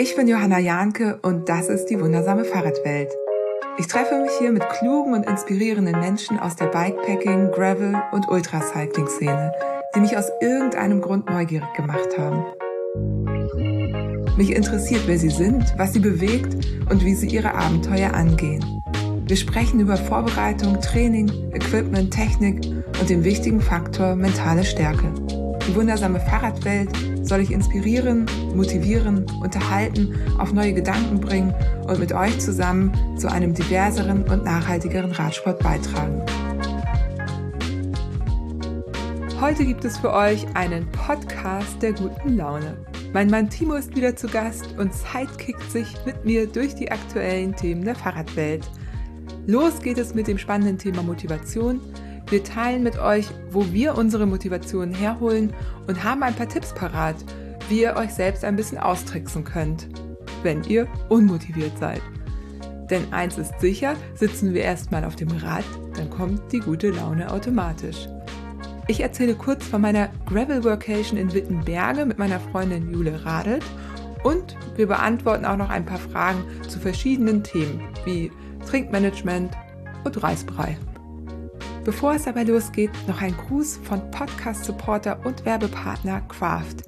Ich bin Johanna Jahnke und das ist die wundersame Fahrradwelt. Ich treffe mich hier mit klugen und inspirierenden Menschen aus der Bikepacking, Gravel und Ultracycling-Szene, die mich aus irgendeinem Grund neugierig gemacht haben. Mich interessiert, wer sie sind, was sie bewegt und wie sie ihre Abenteuer angehen. Wir sprechen über Vorbereitung, Training, Equipment, Technik und den wichtigen Faktor mentale Stärke. Die wundersame Fahrradwelt soll ich inspirieren, motivieren, unterhalten, auf neue Gedanken bringen und mit euch zusammen zu einem diverseren und nachhaltigeren Radsport beitragen. Heute gibt es für euch einen Podcast der guten Laune. Mein Mann Timo ist wieder zu Gast und sidekickt sich mit mir durch die aktuellen Themen der Fahrradwelt. Los geht es mit dem spannenden Thema Motivation, wir teilen mit euch, wo wir unsere Motivation herholen und haben ein paar Tipps parat, wie ihr euch selbst ein bisschen austricksen könnt, wenn ihr unmotiviert seid. Denn eins ist sicher, sitzen wir erstmal auf dem Rad, dann kommt die gute Laune automatisch. Ich erzähle kurz von meiner Gravel Workation in Wittenberge mit meiner Freundin Jule Radelt und wir beantworten auch noch ein paar Fragen zu verschiedenen Themen wie Trinkmanagement und Reisbrei. Bevor es aber losgeht, noch ein Gruß von Podcast-Supporter und Werbepartner Craft,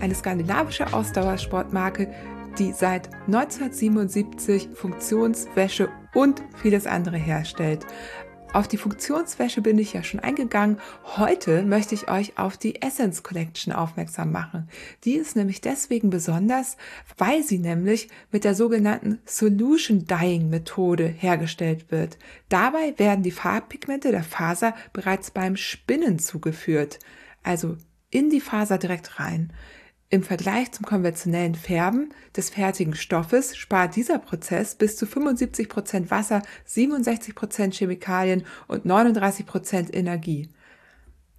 eine skandinavische Ausdauersportmarke, die seit 1977 Funktionswäsche und vieles andere herstellt. Auf die Funktionswäsche bin ich ja schon eingegangen. Heute möchte ich euch auf die Essence Collection aufmerksam machen. Die ist nämlich deswegen besonders, weil sie nämlich mit der sogenannten Solution Dyeing Methode hergestellt wird. Dabei werden die Farbpigmente der Faser bereits beim Spinnen zugeführt. Also in die Faser direkt rein. Im Vergleich zum konventionellen Färben des fertigen Stoffes spart dieser Prozess bis zu 75 Prozent Wasser, 67 Prozent Chemikalien und 39 Prozent Energie.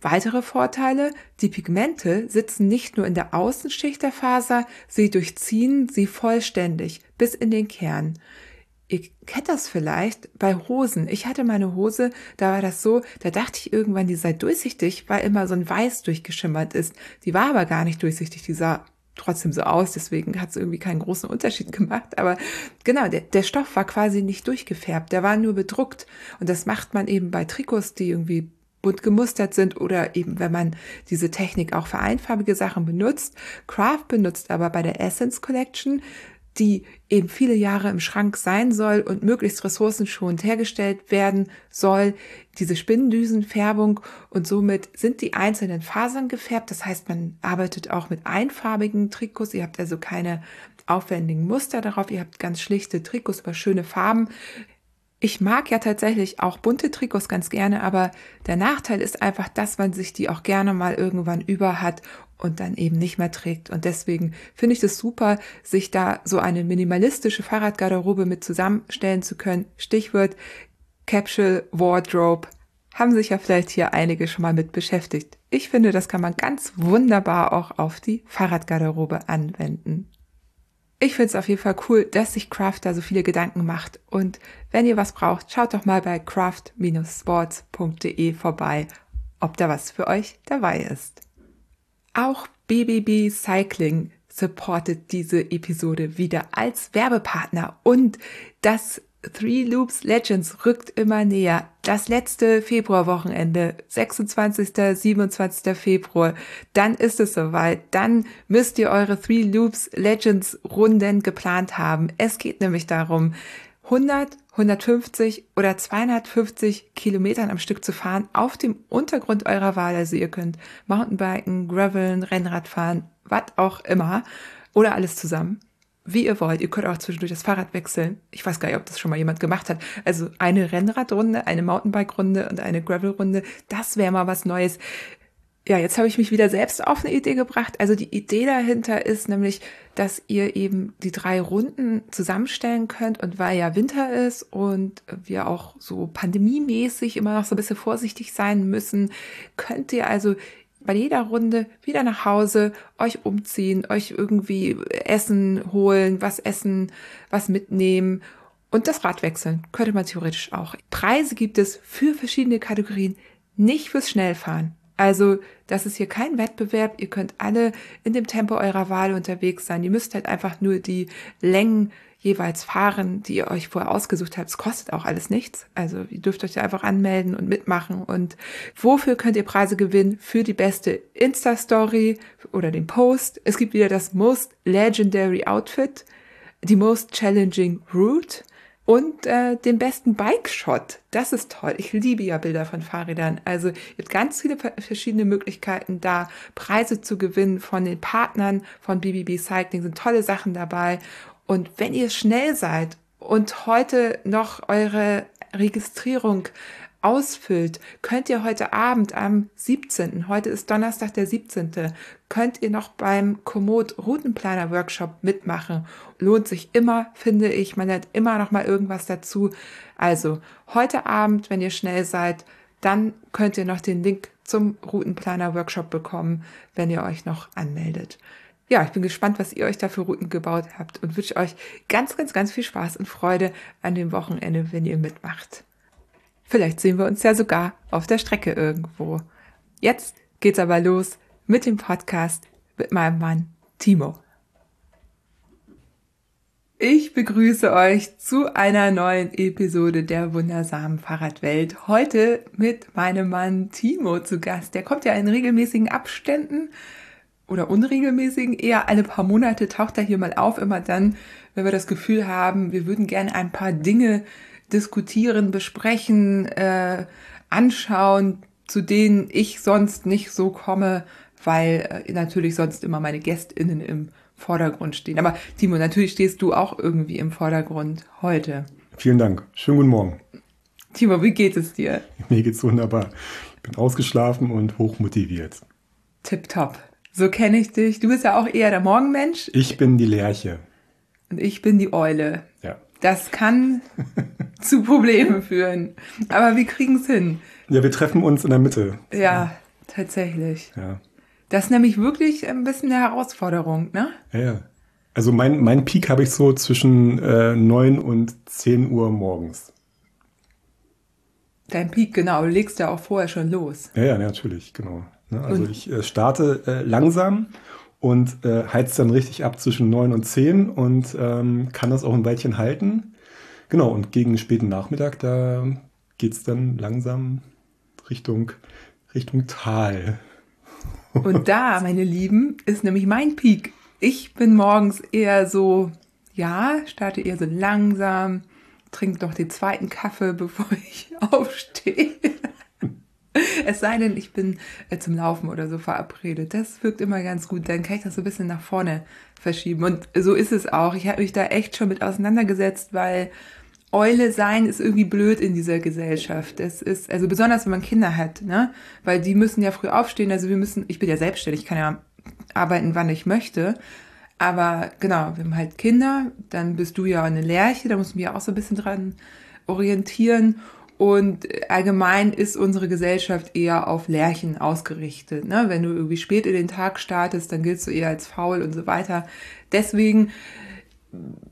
Weitere Vorteile, die Pigmente sitzen nicht nur in der Außenschicht der Faser, sie durchziehen sie vollständig bis in den Kern. Ihr kennt das vielleicht bei Hosen. Ich hatte meine Hose, da war das so, da dachte ich irgendwann, die sei durchsichtig, weil immer so ein Weiß durchgeschimmert ist. Die war aber gar nicht durchsichtig, die sah trotzdem so aus, deswegen hat es irgendwie keinen großen Unterschied gemacht. Aber genau, der, der Stoff war quasi nicht durchgefärbt, der war nur bedruckt. Und das macht man eben bei Trikots, die irgendwie bunt gemustert sind oder eben wenn man diese Technik auch für einfarbige Sachen benutzt. Craft benutzt aber bei der Essence Collection die eben viele Jahre im Schrank sein soll und möglichst ressourcenschonend hergestellt werden soll, diese Spinnendüsenfärbung und somit sind die einzelnen Fasern gefärbt. Das heißt, man arbeitet auch mit einfarbigen Trikots. Ihr habt also keine aufwendigen Muster darauf. Ihr habt ganz schlichte Trikots über schöne Farben. Ich mag ja tatsächlich auch bunte Trikots ganz gerne, aber der Nachteil ist einfach, dass man sich die auch gerne mal irgendwann über hat und dann eben nicht mehr trägt. Und deswegen finde ich es super, sich da so eine minimalistische Fahrradgarderobe mit zusammenstellen zu können. Stichwort Capsule Wardrobe. Haben sich ja vielleicht hier einige schon mal mit beschäftigt. Ich finde, das kann man ganz wunderbar auch auf die Fahrradgarderobe anwenden. Ich finde es auf jeden Fall cool, dass sich Craft da so viele Gedanken macht. Und wenn ihr was braucht, schaut doch mal bei craft-sports.de vorbei, ob da was für euch dabei ist. Auch BBB Cycling supportet diese Episode wieder als Werbepartner und das Three Loops Legends rückt immer näher. Das letzte Februarwochenende, 26. 27. Februar, dann ist es soweit. Dann müsst ihr eure Three Loops Legends Runden geplant haben. Es geht nämlich darum, 100, 150 oder 250 Kilometern am Stück zu fahren auf dem Untergrund eurer Wahl. Also ihr könnt Mountainbiken, Graveln, Rennrad fahren, was auch immer oder alles zusammen. Wie ihr wollt. Ihr könnt auch zwischendurch das Fahrrad wechseln. Ich weiß gar nicht, ob das schon mal jemand gemacht hat. Also eine Rennradrunde, eine Mountainbike-Runde und eine Gravel-Runde. Das wäre mal was Neues ja, jetzt habe ich mich wieder selbst auf eine Idee gebracht. Also die Idee dahinter ist nämlich, dass ihr eben die drei Runden zusammenstellen könnt und weil ja Winter ist und wir auch so pandemiemäßig immer noch so ein bisschen vorsichtig sein müssen, könnt ihr also bei jeder Runde wieder nach Hause, euch umziehen, euch irgendwie Essen holen, was essen, was mitnehmen und das Rad wechseln. Könnte man theoretisch auch. Preise gibt es für verschiedene Kategorien, nicht fürs Schnellfahren Also, das ist hier kein Wettbewerb. Ihr könnt alle in dem Tempo eurer Wahl unterwegs sein. Ihr müsst halt einfach nur die Längen jeweils fahren, die ihr euch vorher ausgesucht habt. Es kostet auch alles nichts. Also ihr dürft euch da einfach anmelden und mitmachen. Und wofür könnt ihr Preise gewinnen? Für die beste Insta-Story oder den Post. Es gibt wieder das Most Legendary Outfit, die Most Challenging Route und äh, den besten Bike-Shot. Das ist toll. Ich liebe ja Bilder von Fahrrädern. Also habt ganz viele verschiedene Möglichkeiten, da Preise zu gewinnen von den Partnern von BBB Cycling. Sind tolle Sachen dabei. Und wenn ihr schnell seid und heute noch eure Registrierung ausfüllt, könnt ihr heute Abend am 17., heute ist Donnerstag der 17., könnt ihr noch beim Komoot Routenplaner Workshop mitmachen. Lohnt sich immer, finde ich. Man lernt immer noch mal irgendwas dazu. Also, heute Abend, wenn ihr schnell seid, dann könnt ihr noch den Link zum Routenplaner Workshop bekommen, wenn ihr euch noch anmeldet. Ja, ich bin gespannt, was ihr euch da für Routen gebaut habt und wünsche euch ganz, ganz, ganz viel Spaß und Freude an dem Wochenende, wenn ihr mitmacht. Vielleicht sehen wir uns ja sogar auf der Strecke irgendwo. Jetzt geht's aber los mit dem Podcast mit meinem Mann Timo. Ich begrüße euch zu einer neuen Episode der wundersamen Fahrradwelt. Heute mit meinem Mann Timo zu Gast. Der kommt ja in regelmäßigen Abständen oder unregelmäßigen, eher alle paar Monate taucht er hier mal auf, immer dann, wenn wir das Gefühl haben, wir würden gerne ein paar Dinge diskutieren, besprechen, äh, anschauen, zu denen ich sonst nicht so komme, weil äh, natürlich sonst immer meine GästInnen im Vordergrund stehen. Aber Timo, natürlich stehst du auch irgendwie im Vordergrund heute. Vielen Dank. Schönen guten Morgen. Timo, wie geht es dir? Mir geht's wunderbar. Ich bin ausgeschlafen und hochmotiviert. Tipptopp. So kenne ich dich. Du bist ja auch eher der Morgenmensch. Ich bin die Lerche. Und ich bin die Eule. Ja. Das kann zu Problemen führen. Aber wir kriegen es hin. Ja, wir treffen uns in der Mitte. Ja, tatsächlich. Ja. Das ist nämlich wirklich ein bisschen eine Herausforderung, ne? Ja, ja. Also mein, mein Peak habe ich so zwischen äh, 9 und 10 Uhr morgens. Dein Peak, genau. Du legst ja auch vorher schon los. Ja, ja, natürlich, genau. Ne, also und? ich äh, starte äh, langsam und äh, heizt dann richtig ab zwischen 9 und 10 und ähm, kann das auch ein Weilchen halten. Genau, und gegen späten Nachmittag, da geht's dann langsam Richtung, Richtung Tal. Und da, meine Lieben, ist nämlich mein Peak. Ich bin morgens eher so, ja, starte eher so langsam, trinke noch den zweiten Kaffee, bevor ich aufstehe. Es sei denn, ich bin äh, zum Laufen oder so verabredet. Das wirkt immer ganz gut. Dann kann ich das so ein bisschen nach vorne verschieben. Und so ist es auch. Ich habe mich da echt schon mit auseinandergesetzt, weil Eule sein ist irgendwie blöd in dieser Gesellschaft. Das ist, also besonders wenn man Kinder hat, ne? Weil die müssen ja früh aufstehen. Also wir müssen, ich bin ja selbstständig, ich kann ja arbeiten, wann ich möchte. Aber genau, wir haben halt Kinder, dann bist du ja eine Lerche, da muss man ja auch so ein bisschen dran orientieren. Und allgemein ist unsere Gesellschaft eher auf Lerchen ausgerichtet. Ne? Wenn du irgendwie spät in den Tag startest, dann giltst du eher als faul und so weiter. Deswegen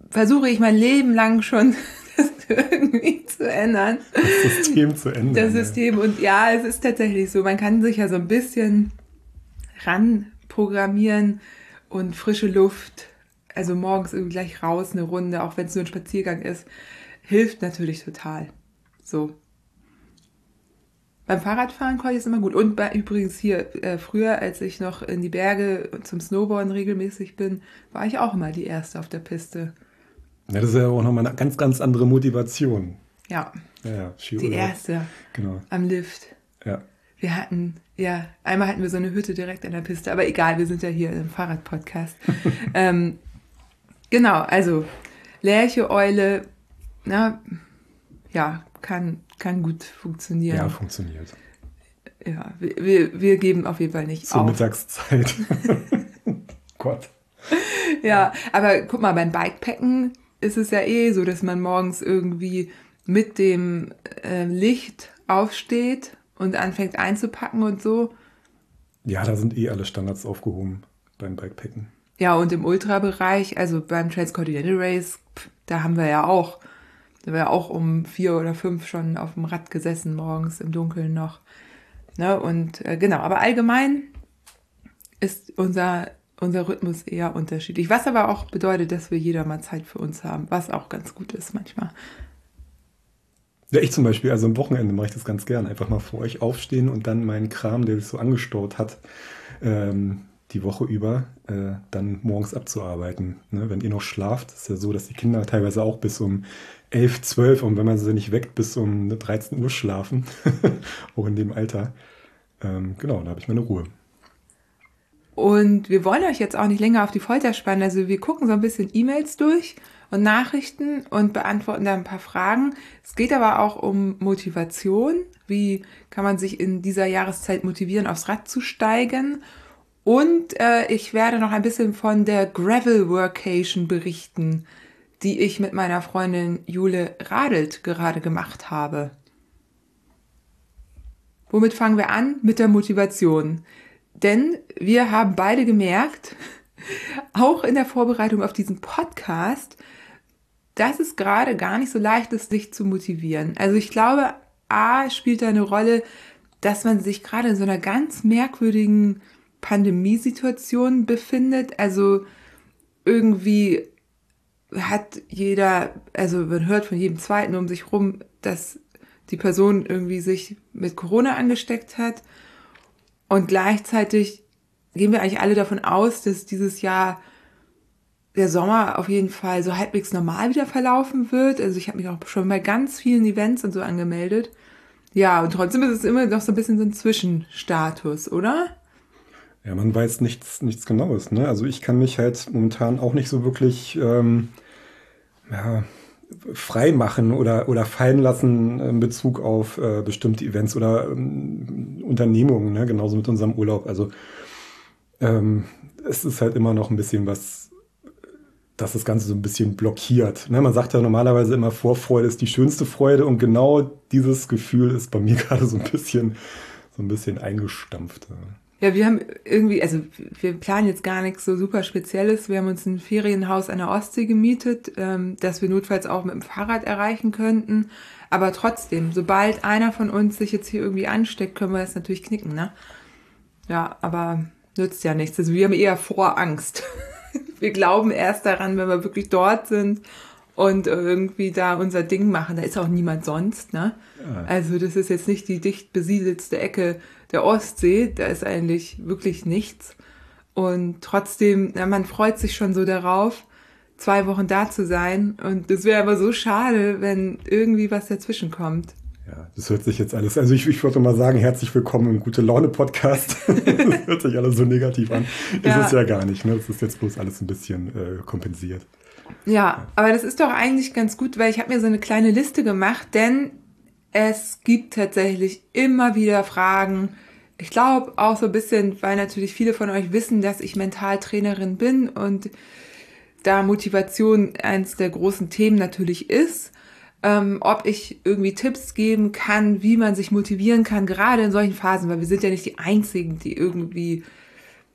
versuche ich mein Leben lang schon das irgendwie zu ändern. Das System zu ändern. Das System. Und ja, es ist tatsächlich so. Man kann sich ja so ein bisschen ranprogrammieren und frische Luft, also morgens irgendwie gleich raus eine Runde, auch wenn es nur ein Spaziergang ist, hilft natürlich total. So. Beim Fahrradfahren konnte ich es immer gut. Und bei, übrigens hier, äh, früher, als ich noch in die Berge zum Snowboarden regelmäßig bin, war ich auch immer die Erste auf der Piste. Ja, das ist ja auch nochmal eine ganz, ganz andere Motivation. Ja. Ja, ja. Die erste. Genau. Am Lift. Ja. Wir hatten, ja, einmal hatten wir so eine Hütte direkt an der Piste, aber egal, wir sind ja hier im Fahrradpodcast. ähm, genau, also Lerche, Eule, na, ja, kann, kann gut funktionieren. Ja, funktioniert. Ja, wir, wir geben auf jeden Fall nicht Zur auf. Mittagszeit. Gott. Ja, aber guck mal, beim Bikepacken ist es ja eh so, dass man morgens irgendwie mit dem äh, Licht aufsteht und anfängt einzupacken und so. Ja, da sind eh alle Standards aufgehoben beim Bikepacken. Ja, und im Ultrabereich, also beim Transcontinental Race, da haben wir ja auch, da wir ja auch um vier oder fünf schon auf dem Rad gesessen morgens im Dunkeln noch. Ne? Und äh, genau, aber allgemein ist unser, unser Rhythmus eher unterschiedlich. Was aber auch bedeutet, dass wir jeder mal Zeit für uns haben, was auch ganz gut ist manchmal. Ja, ich zum Beispiel, also am Wochenende mache ich das ganz gern. Einfach mal vor euch aufstehen und dann meinen Kram, der sich so angestaut hat, ähm, die Woche über, äh, dann morgens abzuarbeiten. Ne? Wenn ihr noch schlaft, ist ja so, dass die Kinder teilweise auch bis um 11, 12 und wenn man sie nicht weckt, bis um 13 Uhr schlafen, auch in dem Alter. Ähm, genau, da habe ich meine Ruhe. Und wir wollen euch jetzt auch nicht länger auf die Folter spannen. Also wir gucken so ein bisschen E-Mails durch und Nachrichten und beantworten da ein paar Fragen. Es geht aber auch um Motivation. Wie kann man sich in dieser Jahreszeit motivieren, aufs Rad zu steigen? Und äh, ich werde noch ein bisschen von der Gravel Workation berichten, die ich mit meiner Freundin Jule Radelt gerade gemacht habe. Womit fangen wir an? Mit der Motivation. Denn wir haben beide gemerkt, auch in der Vorbereitung auf diesen Podcast, dass es gerade gar nicht so leicht ist, sich zu motivieren. Also ich glaube, A spielt da eine Rolle, dass man sich gerade in so einer ganz merkwürdigen Pandemiesituation befindet. Also irgendwie hat jeder, also man hört von jedem Zweiten um sich rum, dass die Person irgendwie sich mit Corona angesteckt hat. Und gleichzeitig gehen wir eigentlich alle davon aus, dass dieses Jahr der Sommer auf jeden Fall so halbwegs normal wieder verlaufen wird. Also ich habe mich auch schon bei ganz vielen Events und so angemeldet. Ja, und trotzdem ist es immer noch so ein bisschen so ein Zwischenstatus, oder? Ja, man weiß nichts, nichts Genaues. Ne? Also ich kann mich halt momentan auch nicht so wirklich ähm, ja, frei machen oder, oder fallen lassen in Bezug auf äh, bestimmte Events oder ähm, Unternehmungen, ne? genauso mit unserem Urlaub. Also ähm, es ist halt immer noch ein bisschen was dass das Ganze so ein bisschen blockiert. Ne, man sagt ja normalerweise immer, Vorfreude ist die schönste Freude und genau dieses Gefühl ist bei mir gerade so ein bisschen, so ein bisschen eingestampft. Ja, wir haben irgendwie, also wir planen jetzt gar nichts so super Spezielles. Wir haben uns ein Ferienhaus an der Ostsee gemietet, ähm, das wir notfalls auch mit dem Fahrrad erreichen könnten. Aber trotzdem, sobald einer von uns sich jetzt hier irgendwie ansteckt, können wir das natürlich knicken, ne? Ja, aber nützt ja nichts. Also wir haben eher Vorangst. wir glauben erst daran, wenn wir wirklich dort sind und irgendwie da unser Ding machen. Da ist auch niemand sonst, ne? Ja. Also das ist jetzt nicht die dicht besiedelste Ecke der Ostsee. Da ist eigentlich wirklich nichts. Und trotzdem, ja, man freut sich schon so darauf, zwei Wochen da zu sein. Und es wäre aber so schade, wenn irgendwie was dazwischen kommt. Ja, das hört sich jetzt alles. Also ich, ich würde mal sagen, herzlich willkommen im Gute Laune Podcast. das hört sich alles so negativ an. Ja. Ist es ja gar nicht. Ne? Das ist jetzt bloß alles ein bisschen äh, kompensiert. Ja, aber das ist doch eigentlich ganz gut, weil ich habe mir so eine kleine Liste gemacht, denn es gibt tatsächlich immer wieder Fragen. Ich glaube auch so ein bisschen, weil natürlich viele von euch wissen, dass ich Mentaltrainerin bin und da Motivation eins der großen Themen natürlich ist ähm, ob ich irgendwie Tipps geben kann, wie man sich motivieren kann, gerade in solchen Phasen, weil wir sind ja nicht die Einzigen, die irgendwie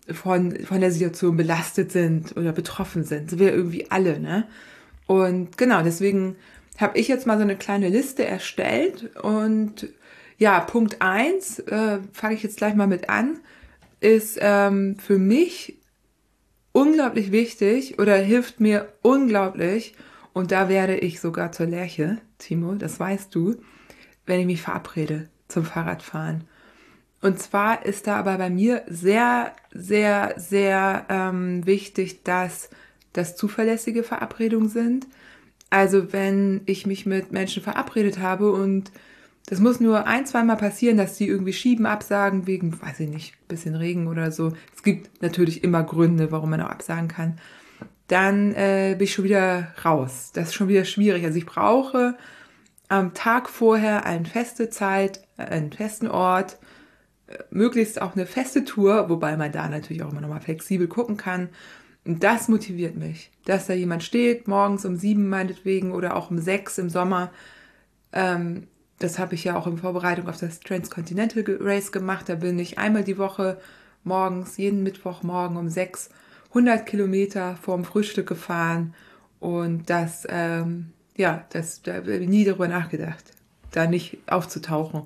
von, von der Situation belastet sind oder betroffen sind. So wir irgendwie alle, ne? Und genau, deswegen habe ich jetzt mal so eine kleine Liste erstellt und ja, Punkt eins äh, fange ich jetzt gleich mal mit an, ist ähm, für mich unglaublich wichtig oder hilft mir unglaublich, und da werde ich sogar zur Lerche, Timo, das weißt du, wenn ich mich verabrede zum Fahrradfahren. Und zwar ist da aber bei mir sehr, sehr, sehr ähm, wichtig, dass das zuverlässige Verabredungen sind. Also wenn ich mich mit Menschen verabredet habe und das muss nur ein, zweimal passieren, dass die irgendwie schieben, absagen wegen, weiß ich nicht, bisschen Regen oder so. Es gibt natürlich immer Gründe, warum man auch absagen kann dann äh, bin ich schon wieder raus. Das ist schon wieder schwierig. Also ich brauche am Tag vorher eine feste Zeit, äh, einen festen Ort, äh, möglichst auch eine feste Tour, wobei man da natürlich auch immer nochmal flexibel gucken kann. Und das motiviert mich, dass da jemand steht, morgens um sieben meinetwegen oder auch um sechs im Sommer. Ähm, das habe ich ja auch in Vorbereitung auf das Transcontinental Race gemacht. Da bin ich einmal die Woche morgens, jeden Mittwochmorgen um sechs 100 Kilometer vorm Frühstück gefahren und das, ähm, ja, das, da habe ich nie darüber nachgedacht, da nicht aufzutauchen.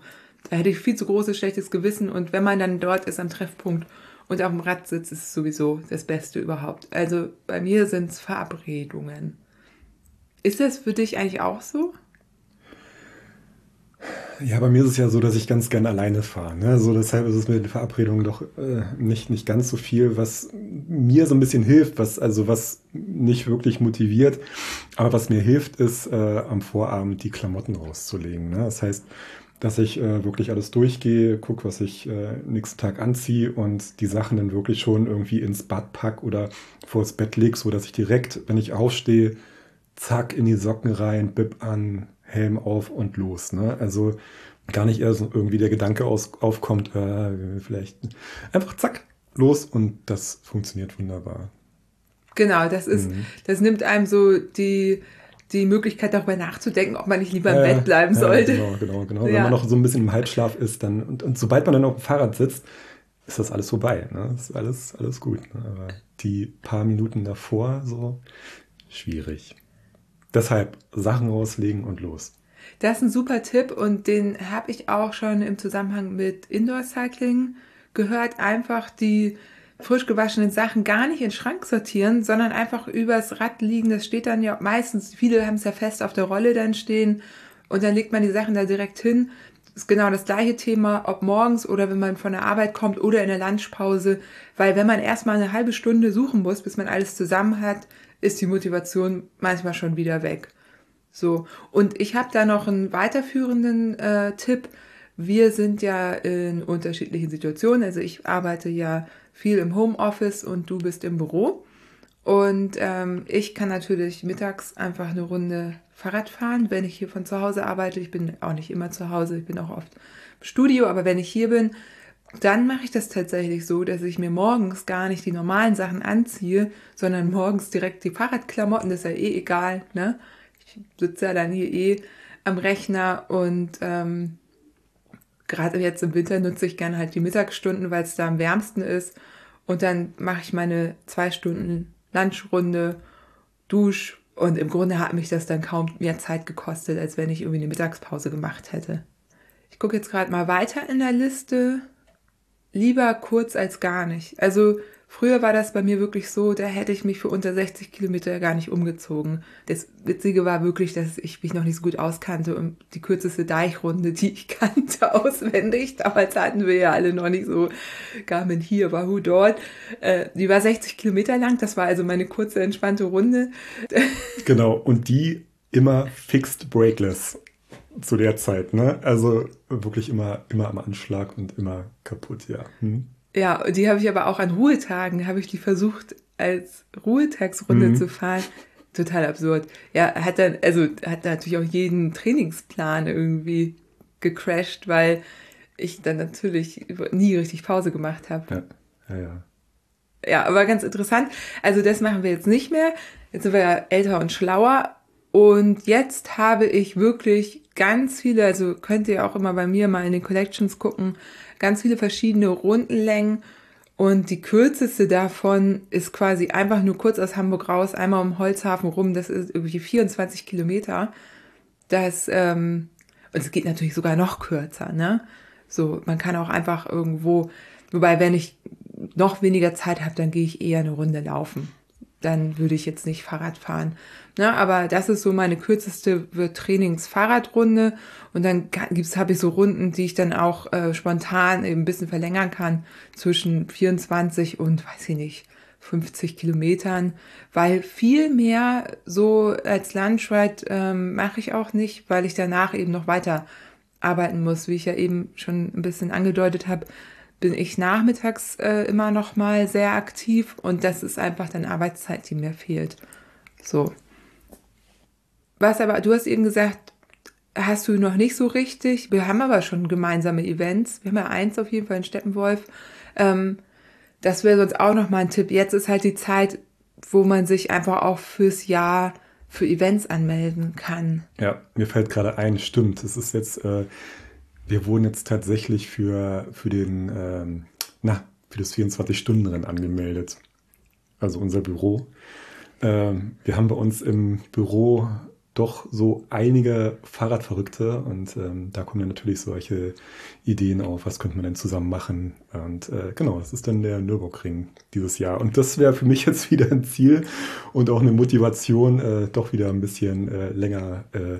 da hätte ich viel zu großes schlechtes Gewissen. Und wenn man dann dort ist am Treffpunkt und auf dem Rad sitzt, ist es sowieso das Beste überhaupt. Also bei mir sind es Verabredungen. Ist das für dich eigentlich auch so? Ja, bei mir ist es ja so, dass ich ganz gerne alleine fahre. Ne? So, deshalb ist es mit den Verabredungen doch äh, nicht, nicht ganz so viel, was mir so ein bisschen hilft, was also was nicht wirklich motiviert. Aber was mir hilft, ist äh, am Vorabend die Klamotten rauszulegen. Ne? Das heißt, dass ich äh, wirklich alles durchgehe, gucke, was ich äh, nächsten Tag anziehe und die Sachen dann wirklich schon irgendwie ins Bad pack oder vors Bett leg, so dass ich direkt, wenn ich aufstehe, zack in die Socken rein, Bib an, Helm auf und los. Ne? Also gar nicht erst irgendwie der Gedanke aus, aufkommt, äh, vielleicht einfach zack, los und das funktioniert wunderbar. Genau, das ist, mhm. das nimmt einem so die, die Möglichkeit darüber nachzudenken, ob man nicht lieber im äh, Bett bleiben ja, sollte. Genau, genau, genau. Ja. Wenn man noch so ein bisschen im Halbschlaf ist, dann und, und sobald man dann auf dem Fahrrad sitzt, ist das alles vorbei. Ne? Das ist alles, alles gut. Ne? Aber die paar Minuten davor, so schwierig. Deshalb Sachen rauslegen und los. Das ist ein super Tipp und den habe ich auch schon im Zusammenhang mit Indoor Cycling gehört. Einfach die frisch gewaschenen Sachen gar nicht in den Schrank sortieren, sondern einfach übers Rad liegen. Das steht dann ja meistens, viele haben es ja fest auf der Rolle dann stehen und dann legt man die Sachen da direkt hin. Das ist genau das gleiche Thema, ob morgens oder wenn man von der Arbeit kommt oder in der Lunchpause, weil wenn man erstmal eine halbe Stunde suchen muss, bis man alles zusammen hat, ist die Motivation manchmal schon wieder weg. So, und ich habe da noch einen weiterführenden äh, Tipp. Wir sind ja in unterschiedlichen Situationen. Also ich arbeite ja viel im Homeoffice und du bist im Büro. Und ähm, ich kann natürlich mittags einfach eine Runde Fahrrad fahren, wenn ich hier von zu Hause arbeite. Ich bin auch nicht immer zu Hause, ich bin auch oft im Studio, aber wenn ich hier bin, dann mache ich das tatsächlich so, dass ich mir morgens gar nicht die normalen Sachen anziehe, sondern morgens direkt die Fahrradklamotten, das ist ja eh egal, ne? Ich sitze ja dann hier eh am Rechner und ähm, gerade jetzt im Winter nutze ich gerne halt die Mittagsstunden, weil es da am wärmsten ist. Und dann mache ich meine zwei Stunden Lunchrunde, Dusch und im Grunde hat mich das dann kaum mehr Zeit gekostet, als wenn ich irgendwie eine Mittagspause gemacht hätte. Ich gucke jetzt gerade mal weiter in der Liste lieber kurz als gar nicht. Also früher war das bei mir wirklich so, da hätte ich mich für unter 60 Kilometer gar nicht umgezogen. Das Witzige war wirklich, dass ich mich noch nicht so gut auskannte und die kürzeste Deichrunde, die ich kannte, auswendig. Damals hatten wir ja alle noch nicht so Garmin hier, Wahoo dort. Äh, die war 60 Kilometer lang, das war also meine kurze, entspannte Runde. Genau, und die immer fixed breakless zu der Zeit, ne? Also wirklich immer, immer am Anschlag und immer kaputt, ja. Hm? Ja, die habe ich aber auch an Ruhetagen, habe ich die versucht, als Ruhetagsrunde mhm. zu fahren. Total absurd. Ja, hat dann, also hat natürlich auch jeden Trainingsplan irgendwie gecrashed, weil ich dann natürlich nie richtig Pause gemacht habe. Ja, ja, ja. Ja, aber ganz interessant. Also das machen wir jetzt nicht mehr. Jetzt sind wir ja älter und schlauer. Und jetzt habe ich wirklich ganz viele, also könnt ihr auch immer bei mir mal in den Collections gucken, ganz viele verschiedene Rundenlängen. Und die kürzeste davon ist quasi einfach nur kurz aus Hamburg raus, einmal um Holzhafen rum. Das ist irgendwie 24 Kilometer. Das, ähm, und es geht natürlich sogar noch kürzer, ne? So, man kann auch einfach irgendwo, wobei, wenn ich noch weniger Zeit habe, dann gehe ich eher eine Runde laufen dann würde ich jetzt nicht Fahrrad fahren. Ne, aber das ist so meine kürzeste Trainings-Fahrradrunde. Und dann gibt's, habe ich so Runden, die ich dann auch äh, spontan eben ein bisschen verlängern kann zwischen 24 und, weiß ich nicht, 50 Kilometern, weil viel mehr so als Lunchride ähm, mache ich auch nicht, weil ich danach eben noch weiter arbeiten muss, wie ich ja eben schon ein bisschen angedeutet habe bin ich nachmittags äh, immer noch mal sehr aktiv und das ist einfach dann Arbeitszeit, die mir fehlt. So. Was aber, du hast eben gesagt, hast du noch nicht so richtig. Wir haben aber schon gemeinsame Events. Wir haben ja eins auf jeden Fall in Steppenwolf. Ähm, das wäre sonst auch noch mal ein Tipp. Jetzt ist halt die Zeit, wo man sich einfach auch fürs Jahr für Events anmelden kann. Ja, mir fällt gerade ein, stimmt. Es ist jetzt äh, wir wurden jetzt tatsächlich für, für den, ähm, na, für das 24-Stunden-Rennen angemeldet. Also unser Büro. Ähm, wir haben bei uns im Büro doch so einige Fahrradverrückte und ähm, da kommen dann natürlich solche Ideen auf, was könnte man denn zusammen machen. Und äh, genau, das ist dann der Nürburgring dieses Jahr. Und das wäre für mich jetzt wieder ein Ziel und auch eine Motivation, äh, doch wieder ein bisschen äh, länger äh,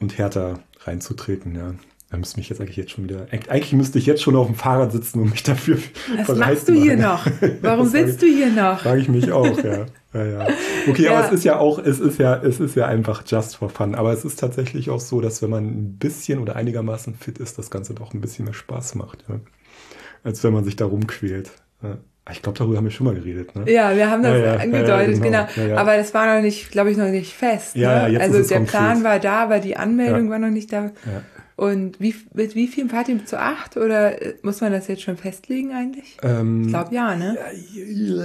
und härter reinzutreten. Ja. Da müsste mich jetzt eigentlich jetzt schon wieder. Eigentlich müsste ich jetzt schon auf dem Fahrrad sitzen und mich dafür. Was machst du hier noch? Warum sitzt du hier noch? Frage ich mich auch, ja. Ja, ja. Okay, ja. aber es ist ja auch, es ist ja, es ist ja einfach just for fun. Aber es ist tatsächlich auch so, dass wenn man ein bisschen oder einigermaßen fit ist, das Ganze doch ein bisschen mehr Spaß macht, ja. als wenn man sich da rumquält. Ja. Ich glaube, darüber haben wir schon mal geredet. Ne? Ja, wir haben das ja, angedeutet, genau. genau. Aber das war noch nicht, glaube ich, noch nicht fest. Ja, ne? jetzt also der konkret. Plan war da, aber die Anmeldung war noch nicht da. Und wie, mit wie vielen Fahrt ihr zu acht oder muss man das jetzt schon festlegen eigentlich? Ähm, ich glaube ja, ne?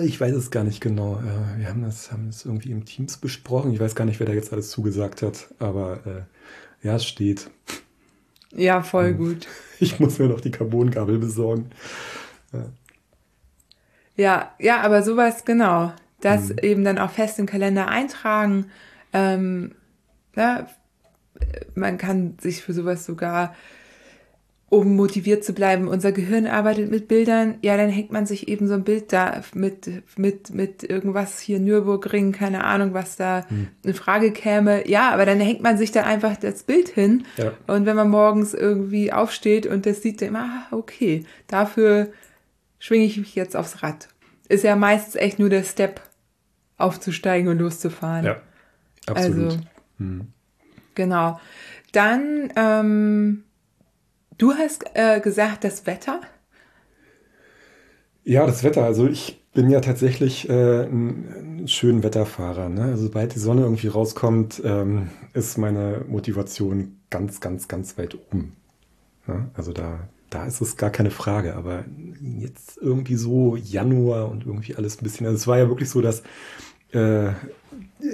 Ich weiß es gar nicht genau. Wir haben das, haben das irgendwie im Teams besprochen. Ich weiß gar nicht, wer da jetzt alles zugesagt hat, aber äh, ja, es steht. Ja, voll ähm, gut. Ich muss mir noch die Carbongabel besorgen. Ja. ja, ja, aber sowas genau. Das mhm. eben dann auch fest im Kalender eintragen. Ähm, ja, man kann sich für sowas sogar, um motiviert zu bleiben, unser Gehirn arbeitet mit Bildern, ja, dann hängt man sich eben so ein Bild da mit, mit, mit irgendwas hier Nürburgring, keine Ahnung, was da hm. in Frage käme. Ja, aber dann hängt man sich da einfach das Bild hin. Ja. Und wenn man morgens irgendwie aufsteht und das sieht, dann immer, ah, okay, dafür schwinge ich mich jetzt aufs Rad. Ist ja meistens echt nur der Step, aufzusteigen und loszufahren. Ja, absolut. Also, hm. Genau. Dann, ähm, du hast äh, gesagt, das Wetter. Ja, das Wetter. Also ich bin ja tatsächlich äh, ein, ein schöner Wetterfahrer. Ne? Also sobald die Sonne irgendwie rauskommt, ähm, ist meine Motivation ganz, ganz, ganz weit oben. Ja? Also da, da ist es gar keine Frage. Aber jetzt irgendwie so Januar und irgendwie alles ein bisschen. Also es war ja wirklich so, dass äh,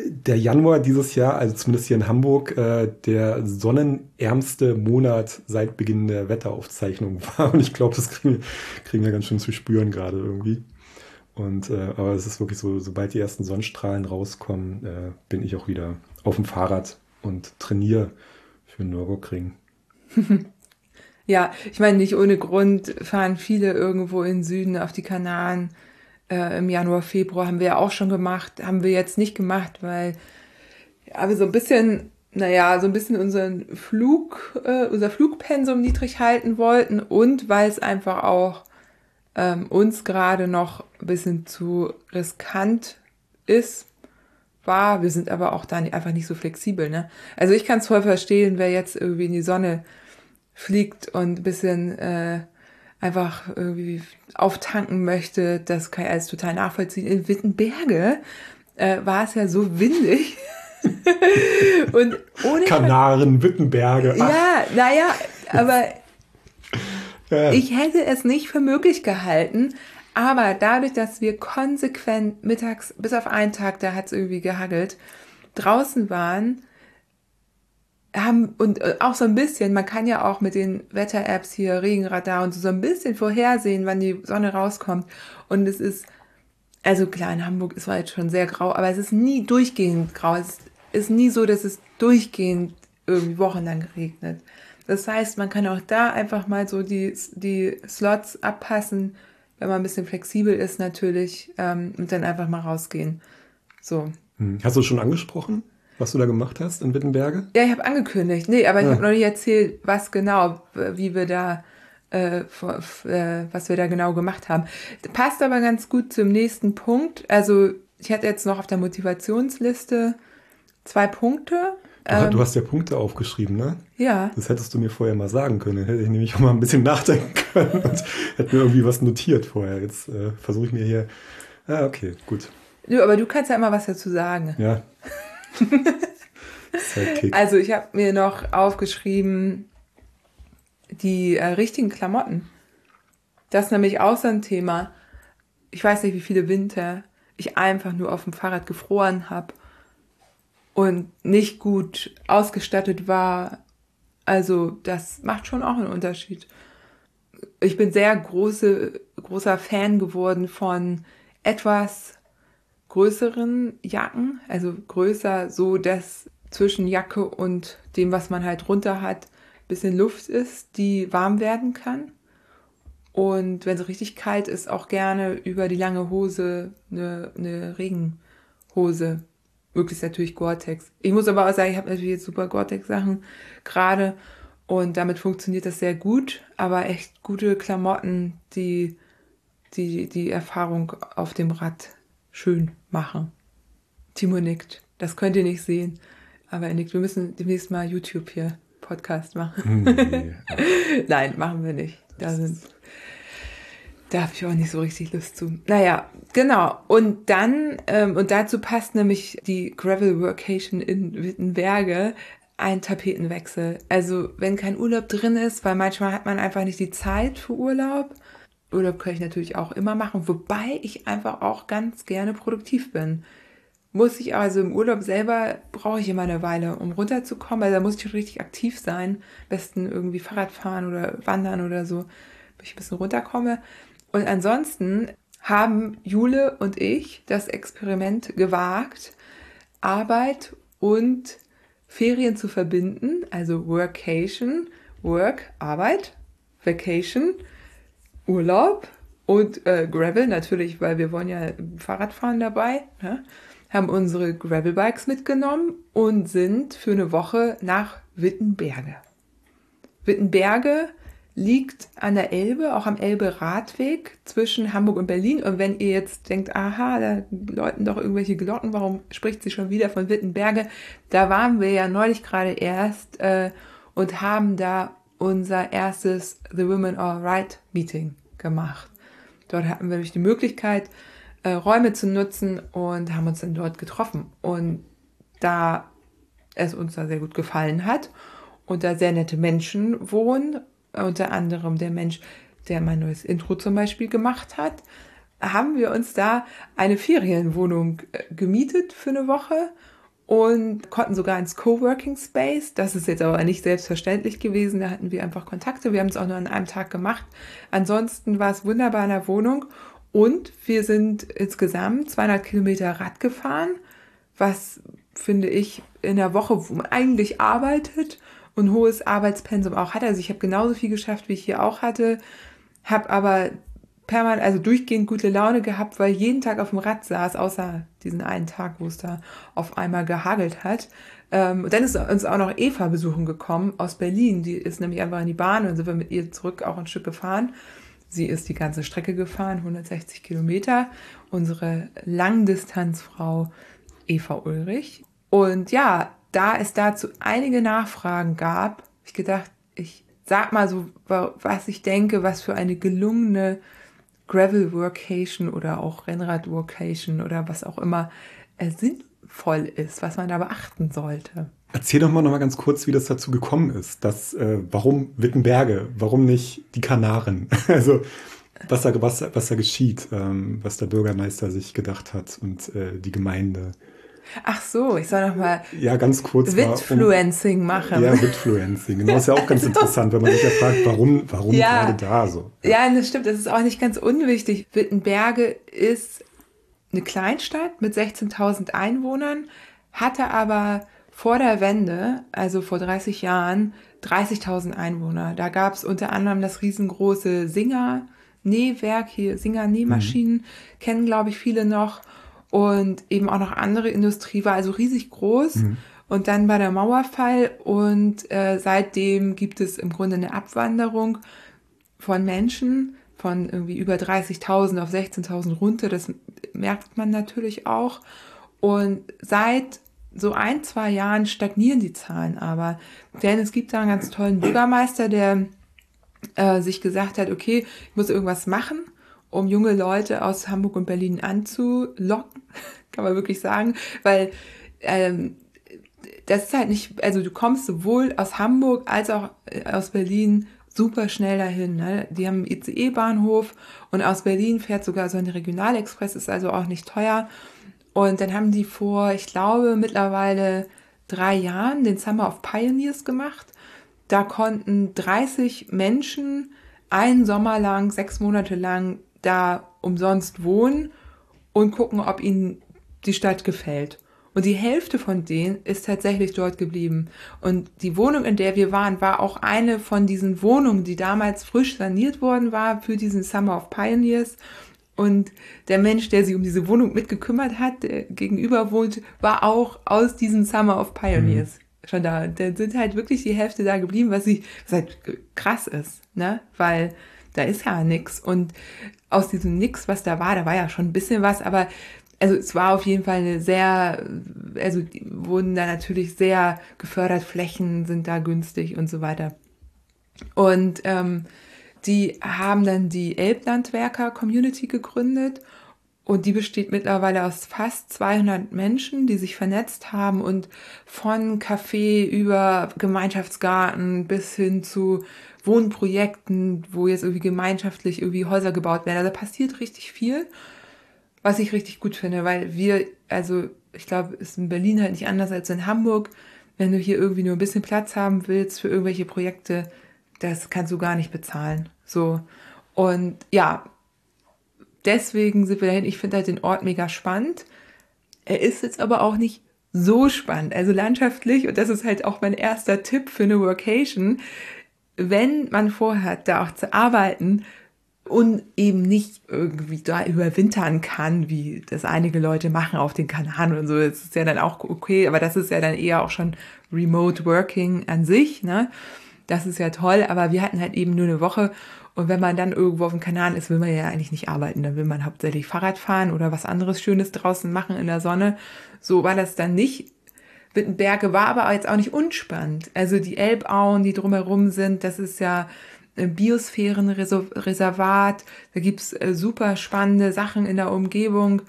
der Januar dieses Jahr, also zumindest hier in Hamburg, äh, der sonnenärmste Monat seit Beginn der Wetteraufzeichnung war. Und ich glaube, das kriegen, kriegen wir ganz schön zu spüren gerade irgendwie. Und äh, aber es ist wirklich so, sobald die ersten Sonnenstrahlen rauskommen, äh, bin ich auch wieder auf dem Fahrrad und trainiere für Nürburgring. ja, ich meine, nicht ohne Grund fahren viele irgendwo in Süden auf die Kanaren äh, im Januar, Februar haben wir ja auch schon gemacht, haben wir jetzt nicht gemacht, weil ja, wir so ein bisschen, naja, so ein bisschen unseren Flug, äh, unser Flugpensum niedrig halten wollten und weil es einfach auch ähm, uns gerade noch ein bisschen zu riskant ist, war. Wir sind aber auch da einfach nicht so flexibel, ne? Also ich kann es voll verstehen, wer jetzt irgendwie in die Sonne fliegt und ein bisschen äh, einfach irgendwie auftanken möchte, das kann ich alles total nachvollziehen. In Wittenberge äh, war es ja so windig. und ohne Kanaren, Wittenberge. Ach. Ja, naja, aber ja. ich hätte es nicht für möglich gehalten. Aber dadurch, dass wir konsequent mittags, bis auf einen Tag, da hat es irgendwie gehagelt, draußen waren, haben und äh, auch so ein bisschen, man kann ja auch mit den Wetter-Apps hier, Regenradar und so, so ein bisschen vorhersehen, wann die Sonne rauskommt. Und es ist, also klar, in Hamburg ist es jetzt schon sehr grau, aber es ist nie durchgehend grau. Es ist nie so, dass es durchgehend irgendwie wochenlang geregnet. Das heißt, man kann auch da einfach mal so die, die Slots abpassen, wenn man ein bisschen flexibel ist natürlich, ähm, und dann einfach mal rausgehen. So. Hm. Hast du schon angesprochen? Was du da gemacht hast in Wittenberge? Ja, ich habe angekündigt. Nee, aber ich ah. habe noch nicht erzählt, was genau, wie wir da, äh, äh, was wir da genau gemacht haben. Passt aber ganz gut zum nächsten Punkt. Also ich hatte jetzt noch auf der Motivationsliste zwei Punkte. Du, ähm, du hast ja Punkte aufgeschrieben, ne? Ja. Das hättest du mir vorher mal sagen können. Hätte ich nämlich auch mal ein bisschen nachdenken können und hätte mir irgendwie was notiert vorher. Jetzt äh, versuche ich mir hier. Ah, okay, gut. Du, aber du kannst ja immer was dazu sagen. Ja. also ich habe mir noch aufgeschrieben, die äh, richtigen Klamotten. Das ist nämlich auch so ein Thema. Ich weiß nicht, wie viele Winter ich einfach nur auf dem Fahrrad gefroren habe und nicht gut ausgestattet war. Also das macht schon auch einen Unterschied. Ich bin sehr große, großer Fan geworden von etwas größeren Jacken, also größer, so dass zwischen Jacke und dem, was man halt runter hat, bisschen Luft ist, die warm werden kann. Und wenn es richtig kalt ist, auch gerne über die lange Hose eine, eine Regenhose. Möglichst natürlich Gore-Tex. Ich muss aber auch sagen, ich habe natürlich jetzt super Gore-Tex-Sachen gerade und damit funktioniert das sehr gut, aber echt gute Klamotten, die die, die Erfahrung auf dem Rad schön machen. Timo nickt. Das könnt ihr nicht sehen, aber er nickt. Wir müssen demnächst mal YouTube hier Podcast machen. Nee. Nein, machen wir nicht. Da sind da habe ich auch nicht so richtig Lust zu. Naja, genau. Und dann, ähm, und dazu passt nämlich die Gravel Workation in Wittenberge, ein Tapetenwechsel. Also wenn kein Urlaub drin ist, weil manchmal hat man einfach nicht die Zeit für Urlaub. Urlaub kann ich natürlich auch immer machen, wobei ich einfach auch ganz gerne produktiv bin. Muss ich also im Urlaub selber, brauche ich immer eine Weile, um runterzukommen, weil da muss ich richtig aktiv sein. Am besten irgendwie Fahrrad fahren oder wandern oder so, bis ich ein bisschen runterkomme. Und ansonsten haben Jule und ich das Experiment gewagt, Arbeit und Ferien zu verbinden, also Workation, Work, Arbeit, Vacation, Urlaub und äh, Gravel natürlich, weil wir wollen ja Fahrradfahren dabei, ne? haben unsere Gravelbikes mitgenommen und sind für eine Woche nach Wittenberge. Wittenberge liegt an der Elbe, auch am Elbe-Radweg zwischen Hamburg und Berlin. Und wenn ihr jetzt denkt, aha, da läuten doch irgendwelche Glocken, warum spricht sie schon wieder von Wittenberge? Da waren wir ja neulich gerade erst äh, und haben da unser erstes The Women Are Right Meeting gemacht. Dort hatten wir nämlich die Möglichkeit, äh, Räume zu nutzen und haben uns dann dort getroffen. Und da es uns da sehr gut gefallen hat und da sehr nette Menschen wohnen unter anderem der Mensch, der mein neues Intro zum Beispiel gemacht hat, haben wir uns da eine Ferienwohnung äh, gemietet für eine Woche und konnten sogar ins Coworking Space. Das ist jetzt aber nicht selbstverständlich gewesen. Da hatten wir einfach Kontakte. Wir haben es auch nur an einem Tag gemacht. Ansonsten war es wunderbar in der Wohnung und wir sind insgesamt 200 Kilometer Rad gefahren, was finde ich in der Woche, wo man eigentlich arbeitet und hohes Arbeitspensum auch hatte. Also ich habe genauso viel geschafft, wie ich hier auch hatte, habe aber permanent, also durchgehend gute Laune gehabt, weil jeden Tag auf dem Rad saß, außer diesen einen Tag, wo es da auf einmal gehagelt hat. Ähm, und dann ist uns auch noch Eva besuchen gekommen aus Berlin. Die ist nämlich einfach in die Bahn und sind wir mit ihr zurück auch ein Stück gefahren. Sie ist die ganze Strecke gefahren, 160 Kilometer. Unsere Langdistanzfrau Eva Ulrich. Und ja, da es dazu einige Nachfragen gab, ich gedacht, ich sag mal so, was ich denke, was für eine gelungene Gravel Workation oder auch Rennrad Workation oder was auch immer äh, sinnvoll ist, was man da beachten sollte. Erzähl doch mal noch mal ganz kurz, wie das dazu gekommen ist. Dass, äh, warum Wittenberge? Warum nicht die Kanaren? also was da, was, was da geschieht, ähm, was der Bürgermeister sich gedacht hat und äh, die Gemeinde. Ach so, ich soll noch mal ja, ganz kurz Witfluencing um, machen. Ja, Witfluencing. Genau, ist ja auch ganz interessant, wenn man sich ja fragt, warum, warum ja, gerade da so. Ja, das stimmt, das ist auch nicht ganz unwichtig. Wittenberge ist eine Kleinstadt mit 16.000 Einwohnern, hatte aber vor der Wende, also vor 30 Jahren, 30.000 Einwohner. Da gab es unter anderem das riesengroße Singer Nähwerk, hier Singer Nähmaschinen, mhm. kennen glaube ich viele noch und eben auch noch andere Industrie war also riesig groß. Mhm. Und dann war der Mauerfall und äh, seitdem gibt es im Grunde eine Abwanderung von Menschen von irgendwie über 30.000 auf 16.000 runter. Das merkt man natürlich auch. Und seit so ein, zwei Jahren stagnieren die Zahlen aber. Denn es gibt da einen ganz tollen Bürgermeister, der äh, sich gesagt hat, okay, ich muss irgendwas machen um junge Leute aus Hamburg und Berlin anzulocken, kann man wirklich sagen, weil ähm, das ist halt nicht, also du kommst sowohl aus Hamburg als auch äh, aus Berlin super schnell dahin. Ne? Die haben einen ICE-Bahnhof und aus Berlin fährt sogar so ein Regionalexpress, ist also auch nicht teuer. Und dann haben die vor, ich glaube, mittlerweile drei Jahren den Summer of Pioneers gemacht. Da konnten 30 Menschen einen Sommer lang, sechs Monate lang da umsonst wohnen und gucken, ob ihnen die Stadt gefällt. Und die Hälfte von denen ist tatsächlich dort geblieben. Und die Wohnung, in der wir waren, war auch eine von diesen Wohnungen, die damals frisch saniert worden war für diesen Summer of Pioneers. Und der Mensch, der sich um diese Wohnung mitgekümmert hat, der gegenüber wohnt, war auch aus diesem Summer of Pioneers mhm. schon da. Da sind halt wirklich die Hälfte da geblieben, was, ich, was halt krass ist, ne? Weil da ist ja nix. Und aus diesem Nix, was da war, da war ja schon ein bisschen was, aber also es war auf jeden Fall eine sehr, also wurden da natürlich sehr gefördert, Flächen sind da günstig und so weiter. Und ähm, die haben dann die Elblandwerker Community gegründet und die besteht mittlerweile aus fast 200 Menschen, die sich vernetzt haben und von Café über Gemeinschaftsgarten bis hin zu Wohnprojekten, wo jetzt irgendwie gemeinschaftlich irgendwie Häuser gebaut werden. Also da passiert richtig viel was ich richtig gut finde, weil wir, also ich glaube, ist in Berlin halt nicht anders als in Hamburg. Wenn du hier irgendwie nur ein bisschen Platz haben willst für irgendwelche Projekte, das kannst du gar nicht bezahlen. So. Und ja, deswegen sind wir dahin. Ich finde halt den Ort mega spannend. Er ist jetzt aber auch nicht so spannend. Also landschaftlich, und das ist halt auch mein erster Tipp für eine Workation, wenn man vorhat, da auch zu arbeiten, und eben nicht irgendwie da überwintern kann, wie das einige Leute machen auf den Kanaren und so. Das ist ja dann auch okay, aber das ist ja dann eher auch schon Remote Working an sich, ne? Das ist ja toll, aber wir hatten halt eben nur eine Woche und wenn man dann irgendwo auf dem Kanal ist, will man ja eigentlich nicht arbeiten. Dann will man hauptsächlich Fahrrad fahren oder was anderes Schönes draußen machen in der Sonne. So war das dann nicht. Wittenberge war aber jetzt auch nicht unspannend. Also die Elbauen, die drumherum sind, das ist ja Biosphärenreservat. Da gibt's äh, super spannende Sachen in der Umgebung,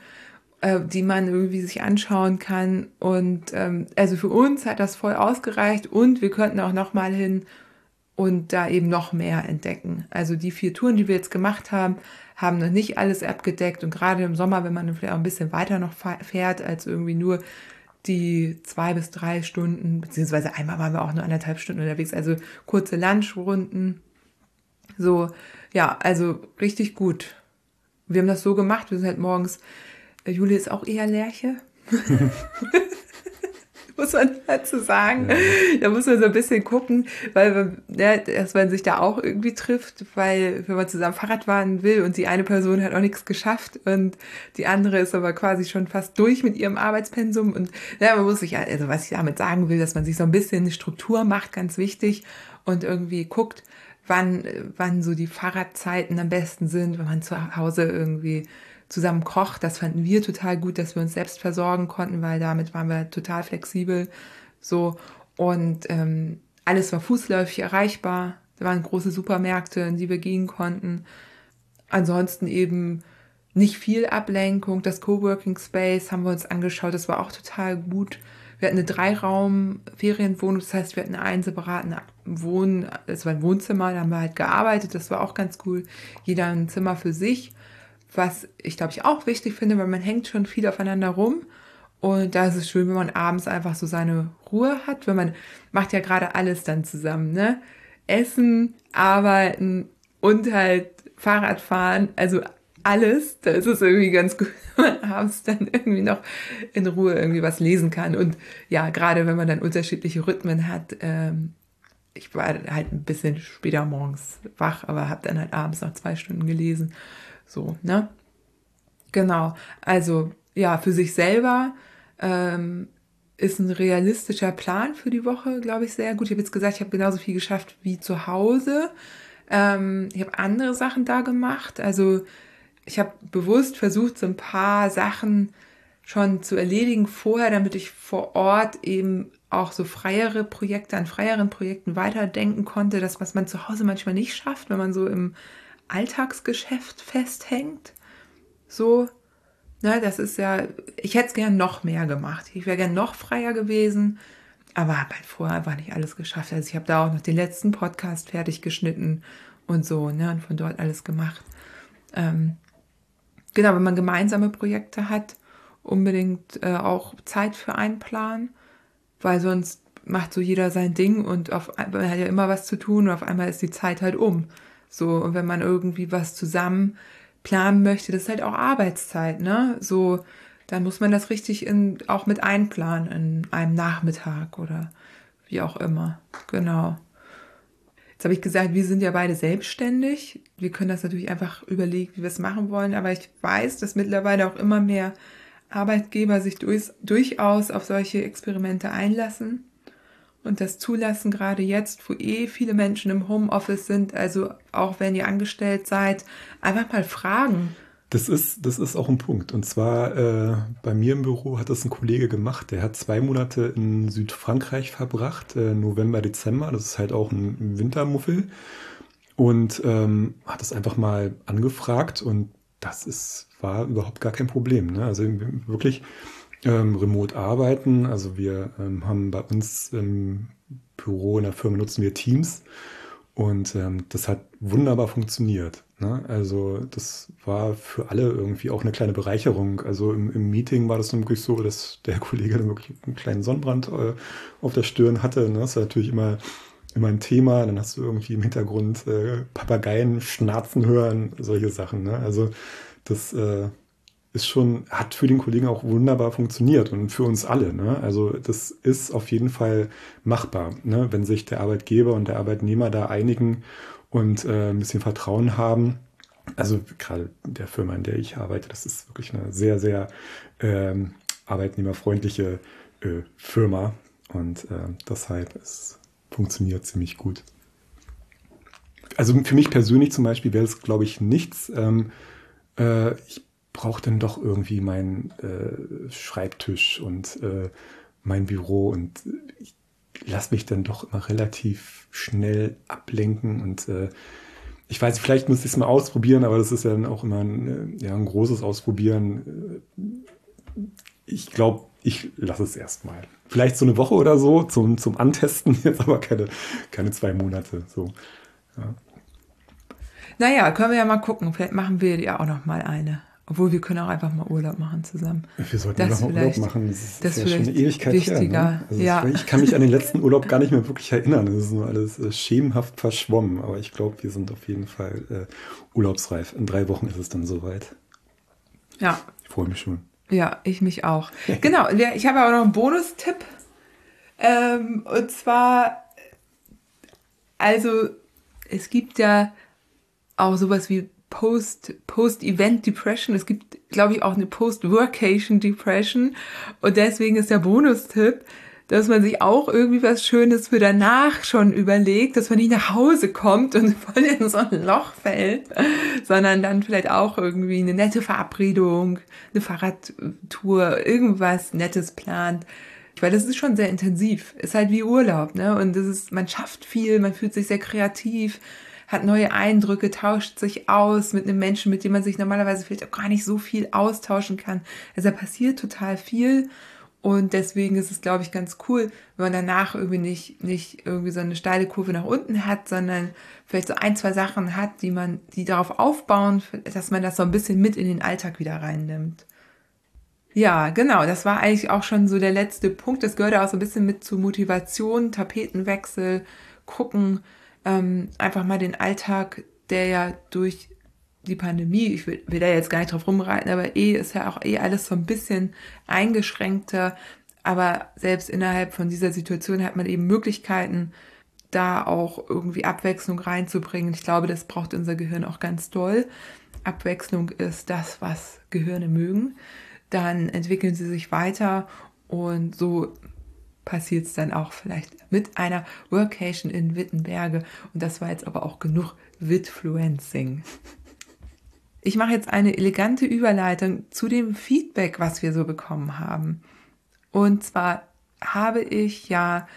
äh, die man irgendwie sich anschauen kann. Und ähm, also für uns hat das voll ausgereicht und wir könnten auch noch mal hin und da eben noch mehr entdecken. Also die vier Touren, die wir jetzt gemacht haben, haben noch nicht alles abgedeckt und gerade im Sommer, wenn man vielleicht auch ein bisschen weiter noch fährt als irgendwie nur die zwei bis drei Stunden, beziehungsweise einmal waren wir auch nur anderthalb Stunden unterwegs, also kurze Lunchrunden so, ja, also richtig gut. Wir haben das so gemacht, wir sind halt morgens, äh, Juli ist auch eher Lerche. muss man dazu sagen. Ja. Da muss man so ein bisschen gucken, weil ja, dass man sich da auch irgendwie trifft, weil wenn man zusammen Fahrrad fahren will und die eine Person hat auch nichts geschafft und die andere ist aber quasi schon fast durch mit ihrem Arbeitspensum und ja, man muss sich, also was ich damit sagen will, dass man sich so ein bisschen eine Struktur macht, ganz wichtig und irgendwie guckt, wann, wann so die Fahrradzeiten am besten sind, wenn man zu Hause irgendwie zusammen kocht. Das fanden wir total gut, dass wir uns selbst versorgen konnten, weil damit waren wir total flexibel. So und ähm, alles war fußläufig erreichbar. Da waren große Supermärkte, in die wir gehen konnten. Ansonsten eben nicht viel Ablenkung. Das Coworking Space haben wir uns angeschaut. Das war auch total gut. Wir hatten eine Dreiraum-Ferienwohnung, das heißt, wir hatten einen separaten Wohn, es war ein Wohnzimmer, da haben wir halt gearbeitet, das war auch ganz cool. Jeder ein Zimmer für sich, was ich glaube ich auch wichtig finde, weil man hängt schon viel aufeinander rum. Und da ist es schön, wenn man abends einfach so seine Ruhe hat, wenn man macht ja gerade alles dann zusammen, ne? Essen, arbeiten und halt Fahrrad fahren, also alles, da ist es irgendwie ganz gut, wenn man abends dann irgendwie noch in Ruhe irgendwie was lesen kann. Und ja, gerade wenn man dann unterschiedliche Rhythmen hat, ähm, ich war halt ein bisschen später morgens wach, aber habe dann halt abends noch zwei Stunden gelesen. So, ne? Genau. Also, ja, für sich selber ähm, ist ein realistischer Plan für die Woche, glaube ich, sehr gut. Ich habe jetzt gesagt, ich habe genauso viel geschafft wie zu Hause. Ähm, ich habe andere Sachen da gemacht. Also ich habe bewusst versucht, so ein paar Sachen schon zu erledigen vorher, damit ich vor Ort eben auch so freiere Projekte an freieren Projekten weiterdenken konnte, das, was man zu Hause manchmal nicht schafft, wenn man so im Alltagsgeschäft festhängt. So, ne, das ist ja, ich hätte es gern noch mehr gemacht. Ich wäre gern noch freier gewesen, aber habe halt vorher einfach nicht alles geschafft. Also ich habe da auch noch den letzten Podcast fertig geschnitten und so, ne, und von dort alles gemacht. Ähm, genau, wenn man gemeinsame Projekte hat, unbedingt äh, auch Zeit für einplanen, weil sonst macht so jeder sein Ding und auf, man hat ja immer was zu tun und auf einmal ist die Zeit halt um. So, und wenn man irgendwie was zusammen planen möchte, das ist halt auch Arbeitszeit, ne? So, dann muss man das richtig in, auch mit einplanen in einem Nachmittag oder wie auch immer. Genau. Jetzt habe ich gesagt, wir sind ja beide selbstständig. Wir können das natürlich einfach überlegen, wie wir es machen wollen. Aber ich weiß, dass mittlerweile auch immer mehr Arbeitgeber sich durch, durchaus auf solche Experimente einlassen und das zulassen, gerade jetzt, wo eh viele Menschen im Homeoffice sind, also auch wenn ihr angestellt seid, einfach mal fragen. Das ist, das ist auch ein Punkt. Und zwar äh, bei mir im Büro hat das ein Kollege gemacht. Der hat zwei Monate in Südfrankreich verbracht, äh, November, Dezember. Das ist halt auch ein Wintermuffel. Und ähm, hat das einfach mal angefragt und das ist, war überhaupt gar kein Problem. Ne? Also wirklich ähm, remote arbeiten. Also wir ähm, haben bei uns im Büro in der Firma nutzen wir Teams und ähm, das hat wunderbar funktioniert. Ne? Also das war für alle irgendwie auch eine kleine Bereicherung. Also im, im Meeting war das dann wirklich so, dass der Kollege dann wirklich einen kleinen Sonnenbrand äh, auf der Stirn hatte. Ne? Das war natürlich immer immer ein Thema, dann hast du irgendwie im Hintergrund äh, Papageien schnarzen hören, solche Sachen. Ne? Also das äh, ist schon, hat für den Kollegen auch wunderbar funktioniert und für uns alle. Ne? Also das ist auf jeden Fall machbar, ne? wenn sich der Arbeitgeber und der Arbeitnehmer da einigen und äh, ein bisschen Vertrauen haben. Also gerade der Firma, in der ich arbeite, das ist wirklich eine sehr, sehr ähm, arbeitnehmerfreundliche äh, Firma und äh, deshalb es funktioniert ziemlich gut. Also für mich persönlich zum Beispiel wäre es, glaube ich, nichts. Ähm, äh, ich brauche dann doch irgendwie meinen äh, Schreibtisch und äh, mein Büro und ich lasse mich dann doch immer relativ schnell ablenken und äh, ich weiß, vielleicht müsste ich es mal ausprobieren, aber das ist ja dann auch immer ein, äh, ja, ein großes Ausprobieren. Ich glaube, ich lasse es erstmal. Vielleicht so eine Woche oder so zum, zum Antesten, jetzt aber keine, keine zwei Monate. So. Ja. Naja, können wir ja mal gucken. Vielleicht machen wir ja auch noch mal eine. Obwohl wir können auch einfach mal Urlaub machen zusammen. Wir sollten das einfach mal Urlaub machen. Das ist, das ist ja schon eine Ewigkeit wichtiger. Her, ne? also ja. ich kann mich an den letzten Urlaub gar nicht mehr wirklich erinnern. Das ist nur alles äh, schemenhaft verschwommen. Aber ich glaube, wir sind auf jeden Fall äh, urlaubsreif. In drei Wochen ist es dann soweit. Ja. Ich freue mich schon. Ja, ich mich auch. genau. Ich habe aber noch einen Bonustipp. Ähm, und zwar, also es gibt ja auch sowas wie Post, Post-Event Depression. Es gibt, glaube ich, auch eine Post-Workation Depression. Und deswegen ist der Bonustipp, dass man sich auch irgendwie was Schönes für danach schon überlegt, dass man nicht nach Hause kommt und voll in so ein Loch fällt, sondern dann vielleicht auch irgendwie eine nette Verabredung, eine Fahrradtour, irgendwas Nettes plant. Weil das ist schon sehr intensiv. Ist halt wie Urlaub, ne? Und das ist, man schafft viel, man fühlt sich sehr kreativ hat neue Eindrücke, tauscht sich aus mit einem Menschen, mit dem man sich normalerweise vielleicht auch gar nicht so viel austauschen kann. Also da passiert total viel. Und deswegen ist es, glaube ich, ganz cool, wenn man danach irgendwie nicht, nicht irgendwie so eine steile Kurve nach unten hat, sondern vielleicht so ein, zwei Sachen hat, die man, die darauf aufbauen, dass man das so ein bisschen mit in den Alltag wieder reinnimmt. Ja, genau, das war eigentlich auch schon so der letzte Punkt. Das gehört auch so ein bisschen mit zu Motivation, Tapetenwechsel, gucken, ähm, einfach mal den Alltag, der ja durch die Pandemie, ich will, will da jetzt gar nicht drauf rumreiten, aber eh ist ja auch eh alles so ein bisschen eingeschränkter. Aber selbst innerhalb von dieser Situation hat man eben Möglichkeiten, da auch irgendwie Abwechslung reinzubringen. Ich glaube, das braucht unser Gehirn auch ganz doll. Abwechslung ist das, was Gehirne mögen. Dann entwickeln sie sich weiter und so passiert es dann auch vielleicht mit einer Workation in Wittenberge. Und das war jetzt aber auch genug Witfluencing. Ich mache jetzt eine elegante Überleitung zu dem Feedback, was wir so bekommen haben. Und zwar habe ich ja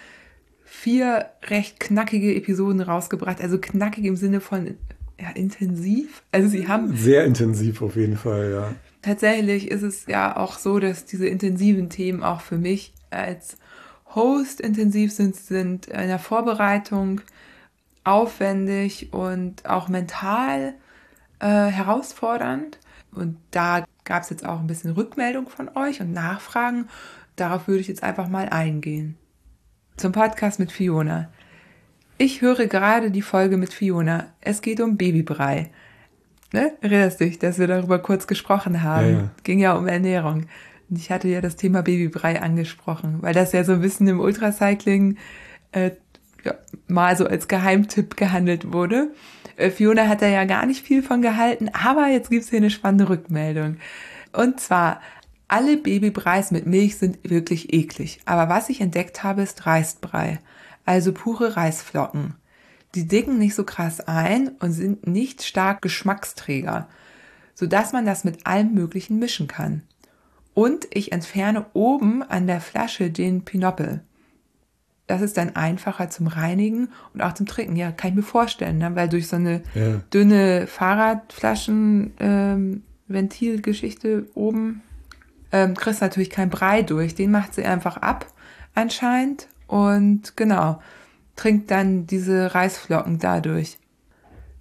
vier recht knackige Episoden rausgebracht, also knackig im Sinne von ja, intensiv. Also sie haben sehr intensiv auf jeden Fall, ja. Tatsächlich ist es ja auch so, dass diese intensiven Themen auch für mich als Host intensiv sind, sind in der Vorbereitung aufwendig und auch mental äh, herausfordernd. Und da gab es jetzt auch ein bisschen Rückmeldung von euch und Nachfragen. Darauf würde ich jetzt einfach mal eingehen. Zum Podcast mit Fiona. Ich höre gerade die Folge mit Fiona. Es geht um Babybrei. Ne? Erinnerst dich, dass wir darüber kurz gesprochen haben? Ja, ja. Ging ja um Ernährung. Und ich hatte ja das Thema Babybrei angesprochen, weil das ja so ein bisschen im Ultracycling äh, ja, mal so als Geheimtipp gehandelt wurde. Äh, Fiona hat da ja gar nicht viel von gehalten, aber jetzt gibt's hier eine spannende Rückmeldung. Und zwar, alle Babybreis mit Milch sind wirklich eklig. Aber was ich entdeckt habe, ist Reisbrei. Also pure Reisflocken. Die dicken nicht so krass ein und sind nicht stark Geschmacksträger, sodass man das mit allem Möglichen mischen kann. Und ich entferne oben an der Flasche den Pinoppel. Das ist dann einfacher zum Reinigen und auch zum Trinken. Ja, kann ich mir vorstellen, ne? weil durch so eine ja. dünne Fahrradflaschen-Ventilgeschichte ähm, oben ähm, kriegst natürlich keinen Brei durch. Den macht sie einfach ab anscheinend und genau, trinkt dann diese Reisflocken dadurch.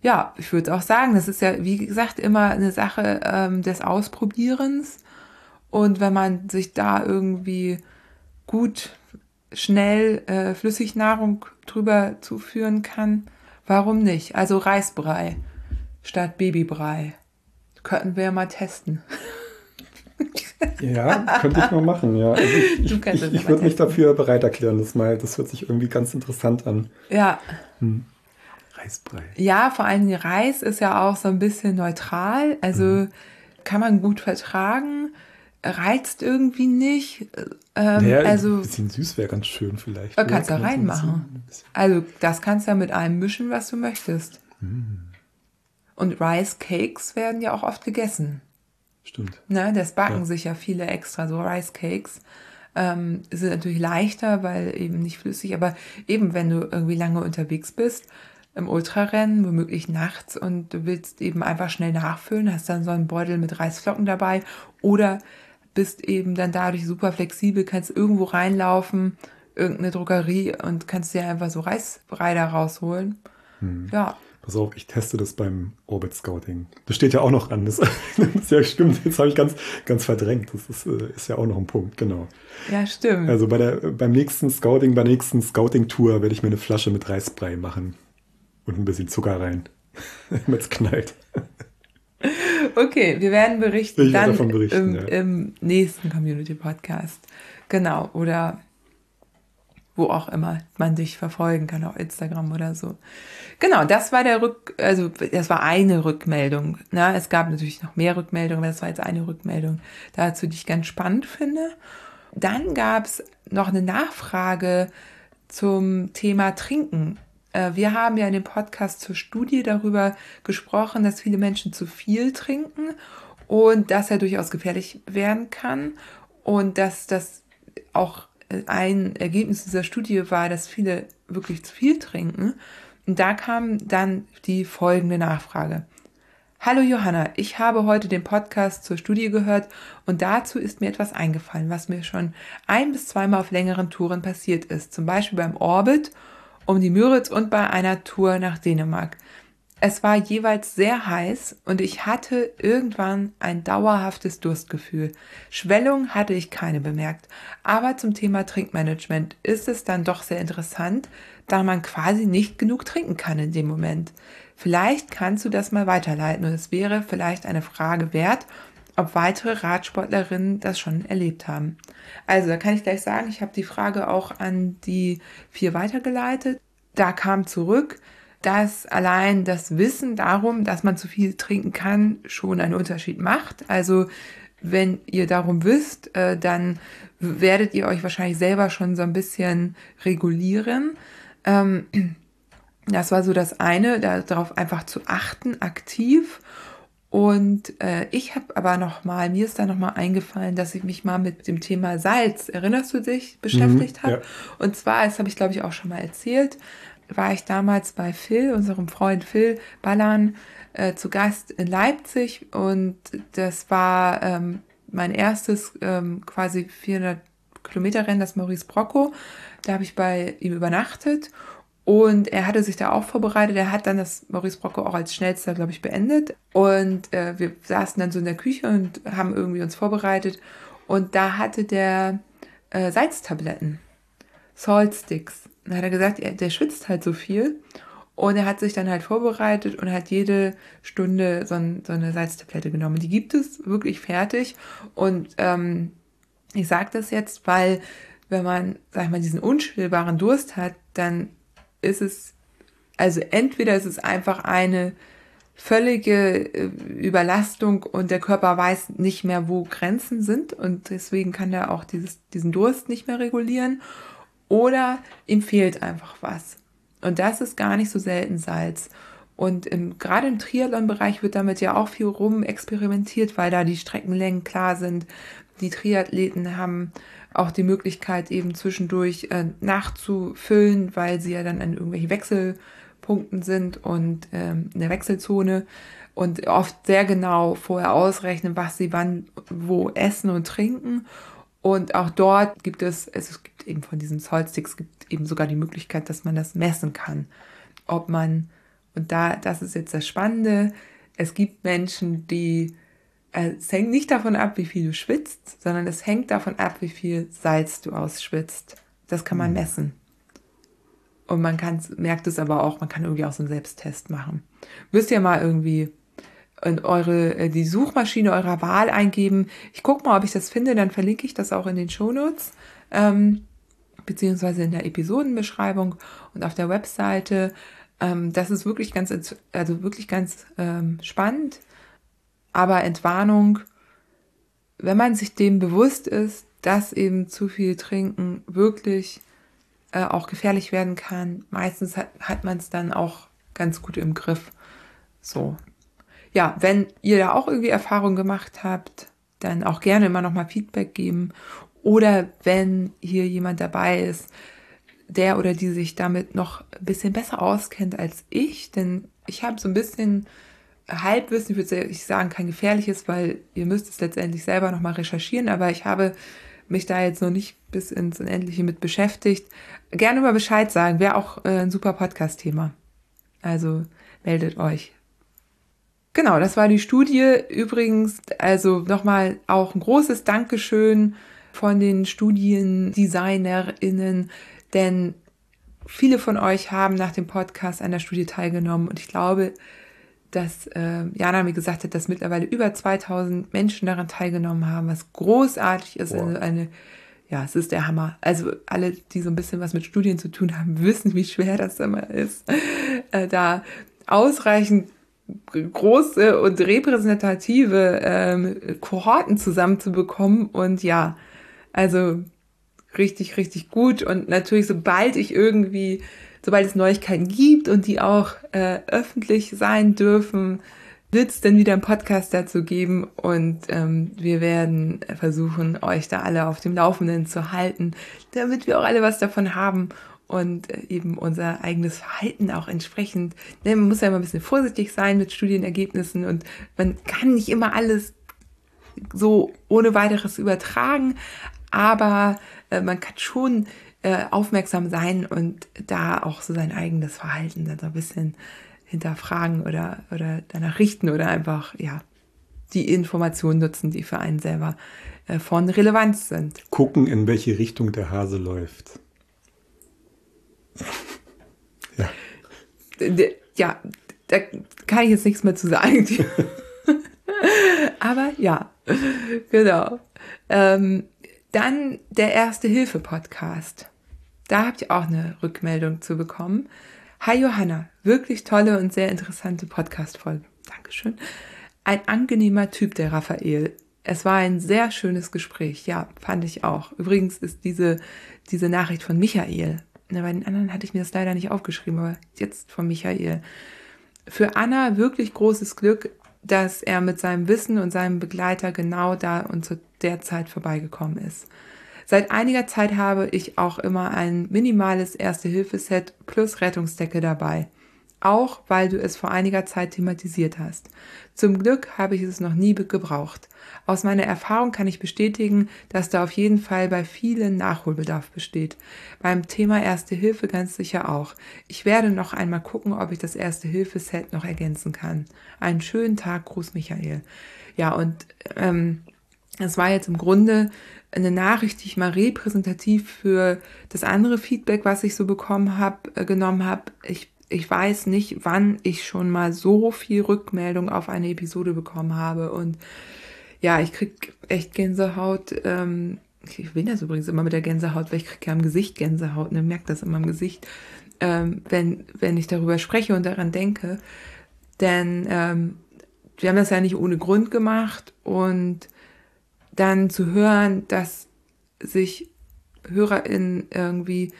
Ja, ich würde auch sagen, das ist ja, wie gesagt, immer eine Sache ähm, des Ausprobierens. Und wenn man sich da irgendwie gut, schnell äh, Flüssignahrung drüber zuführen kann, warum nicht? Also Reisbrei statt Babybrei. Könnten wir ja mal testen. Ja, könnte ich mal machen, ja. Also ich, ich, ich, ich würde mich dafür bereit erklären, das mal. Das hört sich irgendwie ganz interessant an. Ja. Hm. Reisbrei. Ja, vor allem Reis ist ja auch so ein bisschen neutral. Also mhm. kann man gut vertragen, reizt irgendwie nicht. Ähm, ja, also, ein bisschen süß wäre ganz schön vielleicht. Äh, kannst du reinmachen. Also das kannst du ja mit allem mischen, was du möchtest. Mhm. Und Rice Cakes werden ja auch oft gegessen. Stimmt. Ne, das backen ja. sich ja viele extra, so Rice Cakes. Ähm, sind natürlich leichter, weil eben nicht flüssig, aber eben wenn du irgendwie lange unterwegs bist, im Ultrarennen, womöglich nachts und du willst eben einfach schnell nachfüllen, hast dann so einen Beutel mit Reisflocken dabei oder bist eben dann dadurch super flexibel, kannst irgendwo reinlaufen, irgendeine Drogerie und kannst dir einfach so Reisbrei da rausholen. Hm. Ja. Pass auf, ich teste das beim Orbit Scouting. Das steht ja auch noch an. Das, das ja stimmt. Jetzt habe ich ganz, ganz verdrängt. Das ist, äh, ist, ja auch noch ein Punkt, genau. Ja, stimmt. Also bei der, beim nächsten Scouting, bei der nächsten Scouting-Tour werde ich mir eine Flasche mit Reisbrei machen. Und ein bisschen Zucker rein. Damit es knallt. Okay, wir werden berichten ich dann davon berichten, im, ja. im nächsten Community Podcast. Genau, oder wo auch immer man dich verfolgen kann, auf Instagram oder so. Genau, das war der Rück, also das war eine Rückmeldung. Ne? Es gab natürlich noch mehr Rückmeldungen, aber das war jetzt eine Rückmeldung dazu, die ich ganz spannend finde. Dann gab es noch eine Nachfrage zum Thema Trinken. Äh, wir haben ja in dem Podcast zur Studie darüber gesprochen, dass viele Menschen zu viel trinken und dass er durchaus gefährlich werden kann und dass das auch ein Ergebnis dieser Studie war, dass viele wirklich zu viel trinken. Und da kam dann die folgende Nachfrage. Hallo Johanna, ich habe heute den Podcast zur Studie gehört und dazu ist mir etwas eingefallen, was mir schon ein bis zweimal auf längeren Touren passiert ist. Zum Beispiel beim Orbit, um die Müritz und bei einer Tour nach Dänemark. Es war jeweils sehr heiß und ich hatte irgendwann ein dauerhaftes Durstgefühl. Schwellung hatte ich keine bemerkt. Aber zum Thema Trinkmanagement ist es dann doch sehr interessant, da man quasi nicht genug trinken kann in dem Moment. Vielleicht kannst du das mal weiterleiten und es wäre vielleicht eine Frage wert, ob weitere Radsportlerinnen das schon erlebt haben. Also, da kann ich gleich sagen, ich habe die Frage auch an die vier weitergeleitet. Da kam zurück, dass allein das Wissen darum, dass man zu viel trinken kann, schon einen Unterschied macht. Also wenn ihr darum wisst, äh, dann werdet ihr euch wahrscheinlich selber schon so ein bisschen regulieren. Ähm, das war so das eine, darauf einfach zu achten, aktiv. Und äh, ich habe aber noch mal, mir ist da noch mal eingefallen, dass ich mich mal mit dem Thema Salz, erinnerst du dich, beschäftigt mhm, habe. Ja. Und zwar, das habe ich glaube ich auch schon mal erzählt, war ich damals bei Phil, unserem Freund Phil Ballan, äh, zu Gast in Leipzig und das war ähm, mein erstes ähm, quasi 400 Kilometer Rennen, das Maurice Brocco. Da habe ich bei ihm übernachtet und er hatte sich da auch vorbereitet. Er hat dann das Maurice Brocco auch als schnellster, glaube ich, beendet. Und äh, wir saßen dann so in der Küche und haben irgendwie uns vorbereitet. Und da hatte der äh, Salztabletten, Salt Sticks. Dann hat er gesagt, er, der schwitzt halt so viel. Und er hat sich dann halt vorbereitet und hat jede Stunde so, ein, so eine Salztablette genommen. Die gibt es wirklich fertig. Und ähm, Ich sage das jetzt, weil wenn man, sag ich mal, diesen unstillbaren Durst hat, dann ist es, also entweder ist es einfach eine völlige äh, Überlastung und der Körper weiß nicht mehr, wo Grenzen sind und deswegen kann er auch dieses, diesen Durst nicht mehr regulieren oder ihm fehlt einfach was. Und das ist gar nicht so selten Salz. Und im, gerade im Triathlon-Bereich wird damit ja auch viel rum experimentiert, weil da die Streckenlängen klar sind. Die Triathleten haben auch die Möglichkeit, eben zwischendurch äh, nachzufüllen, weil sie ja dann an irgendwelchen Wechselpunkten sind und ähm, in der Wechselzone und oft sehr genau vorher ausrechnen, was sie wann wo essen und trinken. Und auch dort gibt es, es gibt eben von diesen Zollsticks, gibt eben sogar die Möglichkeit, dass man das messen kann. Ob man, und da, das ist jetzt das Spannende, es gibt Menschen, die es hängt nicht davon ab, wie viel du schwitzt, sondern es hängt davon ab, wie viel Salz du ausschwitzt. Das kann man mhm. messen. Und man kann, merkt es aber auch, man kann irgendwie auch so einen Selbsttest machen. Müsst ihr mal irgendwie in eure, äh, die Suchmaschine eurer Wahl eingeben. Ich gucke mal, ob ich das finde, dann verlinke ich das auch in den Shownotes, ähm, beziehungsweise in der Episodenbeschreibung und auf der Webseite. Ähm, das ist wirklich ganz, also wirklich ganz ähm, spannend. Aber Entwarnung, wenn man sich dem bewusst ist, dass eben zu viel Trinken wirklich äh, auch gefährlich werden kann, meistens hat, hat man es dann auch ganz gut im Griff. So. Ja, wenn ihr da auch irgendwie Erfahrung gemacht habt, dann auch gerne immer nochmal Feedback geben. Oder wenn hier jemand dabei ist, der oder die sich damit noch ein bisschen besser auskennt als ich, denn ich habe so ein bisschen Halbwissen, ich würde sagen, kein gefährliches, weil ihr müsst es letztendlich selber nochmal recherchieren, aber ich habe mich da jetzt noch nicht bis ins Unendliche mit beschäftigt. Gerne mal Bescheid sagen, wäre auch äh, ein super Podcast-Thema. Also meldet euch. Genau, das war die Studie. Übrigens, also nochmal auch ein großes Dankeschön von den StudiendesignerInnen, denn viele von euch haben nach dem Podcast an der Studie teilgenommen und ich glaube, dass äh, Jana mir gesagt hat, dass mittlerweile über 2000 Menschen daran teilgenommen haben, was großartig ist. Wow. eine, ja, es ist der Hammer. Also alle, die so ein bisschen was mit Studien zu tun haben, wissen, wie schwer das immer ist, äh, da ausreichend große und repräsentative ähm, Kohorten zusammenzubekommen. Und ja, also richtig, richtig gut. Und natürlich, sobald ich irgendwie sobald es Neuigkeiten gibt und die auch äh, öffentlich sein dürfen, wird es dann wieder einen Podcast dazu geben und ähm, wir werden versuchen, euch da alle auf dem Laufenden zu halten, damit wir auch alle was davon haben und äh, eben unser eigenes Verhalten auch entsprechend. Ne, man muss ja immer ein bisschen vorsichtig sein mit Studienergebnissen und man kann nicht immer alles so ohne weiteres übertragen, aber äh, man kann schon äh, aufmerksam sein und da auch so sein eigenes Verhalten dann so ein bisschen hinterfragen oder, oder danach richten oder einfach, ja, die Informationen nutzen, die für einen selber äh, von Relevanz sind. Gucken, in welche Richtung der Hase läuft. ja. Ja, da kann ich jetzt nichts mehr zu sagen. Aber ja, genau. Ähm, dann der Erste Hilfe Podcast. Da habt ihr auch eine Rückmeldung zu bekommen. Hi Johanna, wirklich tolle und sehr interessante Podcast-Folge. Dankeschön. Ein angenehmer Typ, der Raphael. Es war ein sehr schönes Gespräch. Ja, fand ich auch. Übrigens ist diese, diese Nachricht von Michael. Na, bei den anderen hatte ich mir das leider nicht aufgeschrieben, aber jetzt von Michael. Für Anna wirklich großes Glück, dass er mit seinem Wissen und seinem Begleiter genau da und zu der Zeit vorbeigekommen ist. Seit einiger Zeit habe ich auch immer ein minimales Erste-Hilfe-Set plus Rettungsdecke dabei. Auch weil du es vor einiger Zeit thematisiert hast. Zum Glück habe ich es noch nie gebraucht. Aus meiner Erfahrung kann ich bestätigen, dass da auf jeden Fall bei vielen Nachholbedarf besteht. Beim Thema Erste Hilfe ganz sicher auch. Ich werde noch einmal gucken, ob ich das Erste Hilfe Set noch ergänzen kann. Einen schönen Tag, Gruß Michael. Ja, und ähm, es war jetzt im Grunde eine Nachricht, die ich mal repräsentativ für das andere Feedback, was ich so bekommen habe, äh, genommen habe. Ich, ich weiß nicht, wann ich schon mal so viel Rückmeldung auf eine Episode bekommen habe. Und ja, ich krieg echt Gänsehaut, ähm, ich bin das übrigens immer mit der Gänsehaut, weil ich kriege ja am Gesicht Gänsehaut, ne, merkt das immer am Gesicht, ähm, wenn, wenn ich darüber spreche und daran denke. Denn ähm, wir haben das ja nicht ohne Grund gemacht und dann zu hören, dass sich HörerInnen irgendwie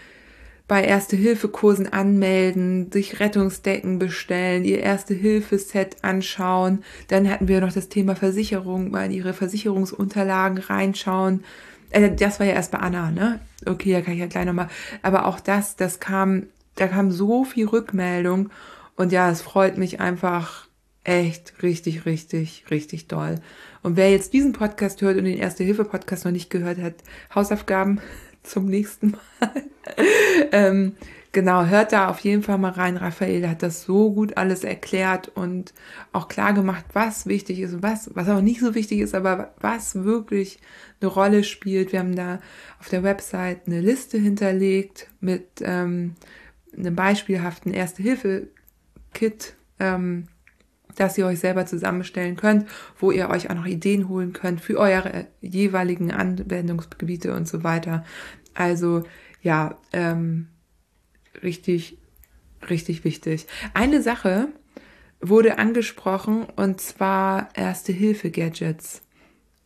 bei Erste-Hilfe-Kursen anmelden, sich Rettungsdecken bestellen, ihr Erste-Hilfe-Set anschauen. Dann hatten wir noch das Thema Versicherung, mal in ihre Versicherungsunterlagen reinschauen. Äh, das war ja erst bei Anna, ne? Okay, da kann ich ja gleich nochmal. Aber auch das, das kam, da kam so viel Rückmeldung. Und ja, es freut mich einfach echt richtig, richtig, richtig doll. Und wer jetzt diesen Podcast hört und den Erste-Hilfe-Podcast noch nicht gehört hat, Hausaufgaben zum nächsten Mal. ähm, genau, hört da auf jeden Fall mal rein. Raphael hat das so gut alles erklärt und auch klar gemacht, was wichtig ist und was, was auch nicht so wichtig ist, aber was wirklich eine Rolle spielt. Wir haben da auf der Website eine Liste hinterlegt mit ähm, einem beispielhaften Erste-Hilfe-Kit. Ähm, dass ihr euch selber zusammenstellen könnt, wo ihr euch auch noch Ideen holen könnt für eure jeweiligen Anwendungsgebiete und so weiter. Also ja, ähm, richtig, richtig wichtig. Eine Sache wurde angesprochen und zwar Erste-Hilfe-Gadgets.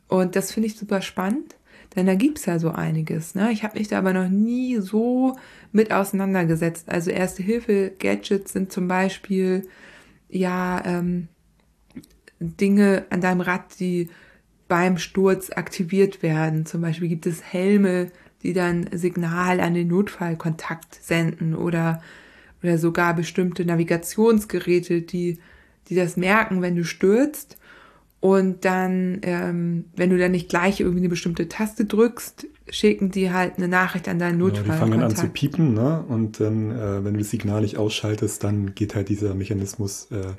Und das finde ich super spannend, denn da gibt's ja so einiges. Ne? Ich habe mich da aber noch nie so mit auseinandergesetzt. Also Erste-Hilfe-Gadgets sind zum Beispiel ja ähm, Dinge an deinem Rad, die beim Sturz aktiviert werden. Zum Beispiel gibt es Helme, die dann Signal an den Notfallkontakt senden oder, oder sogar bestimmte Navigationsgeräte, die, die das merken, wenn du stürzt. Und dann, ähm, wenn du dann nicht gleich irgendwie eine bestimmte Taste drückst, schicken die halt eine Nachricht an deinen Notfall. Ja, die fangen an zu piepen, ne? Und dann, äh, wenn du das Signal nicht ausschaltest, dann geht halt dieser Mechanismus äh,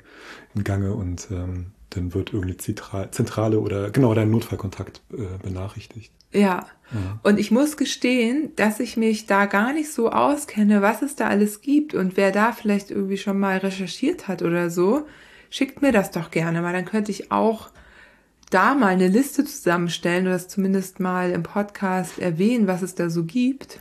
in Gange und ähm, dann wird irgendeine Zentrale oder genau dein Notfallkontakt äh, benachrichtigt. Ja. ja. Und ich muss gestehen, dass ich mich da gar nicht so auskenne, was es da alles gibt und wer da vielleicht irgendwie schon mal recherchiert hat oder so, schickt mir das doch gerne, weil dann könnte ich auch da mal eine Liste zusammenstellen oder das zumindest mal im Podcast erwähnen, was es da so gibt.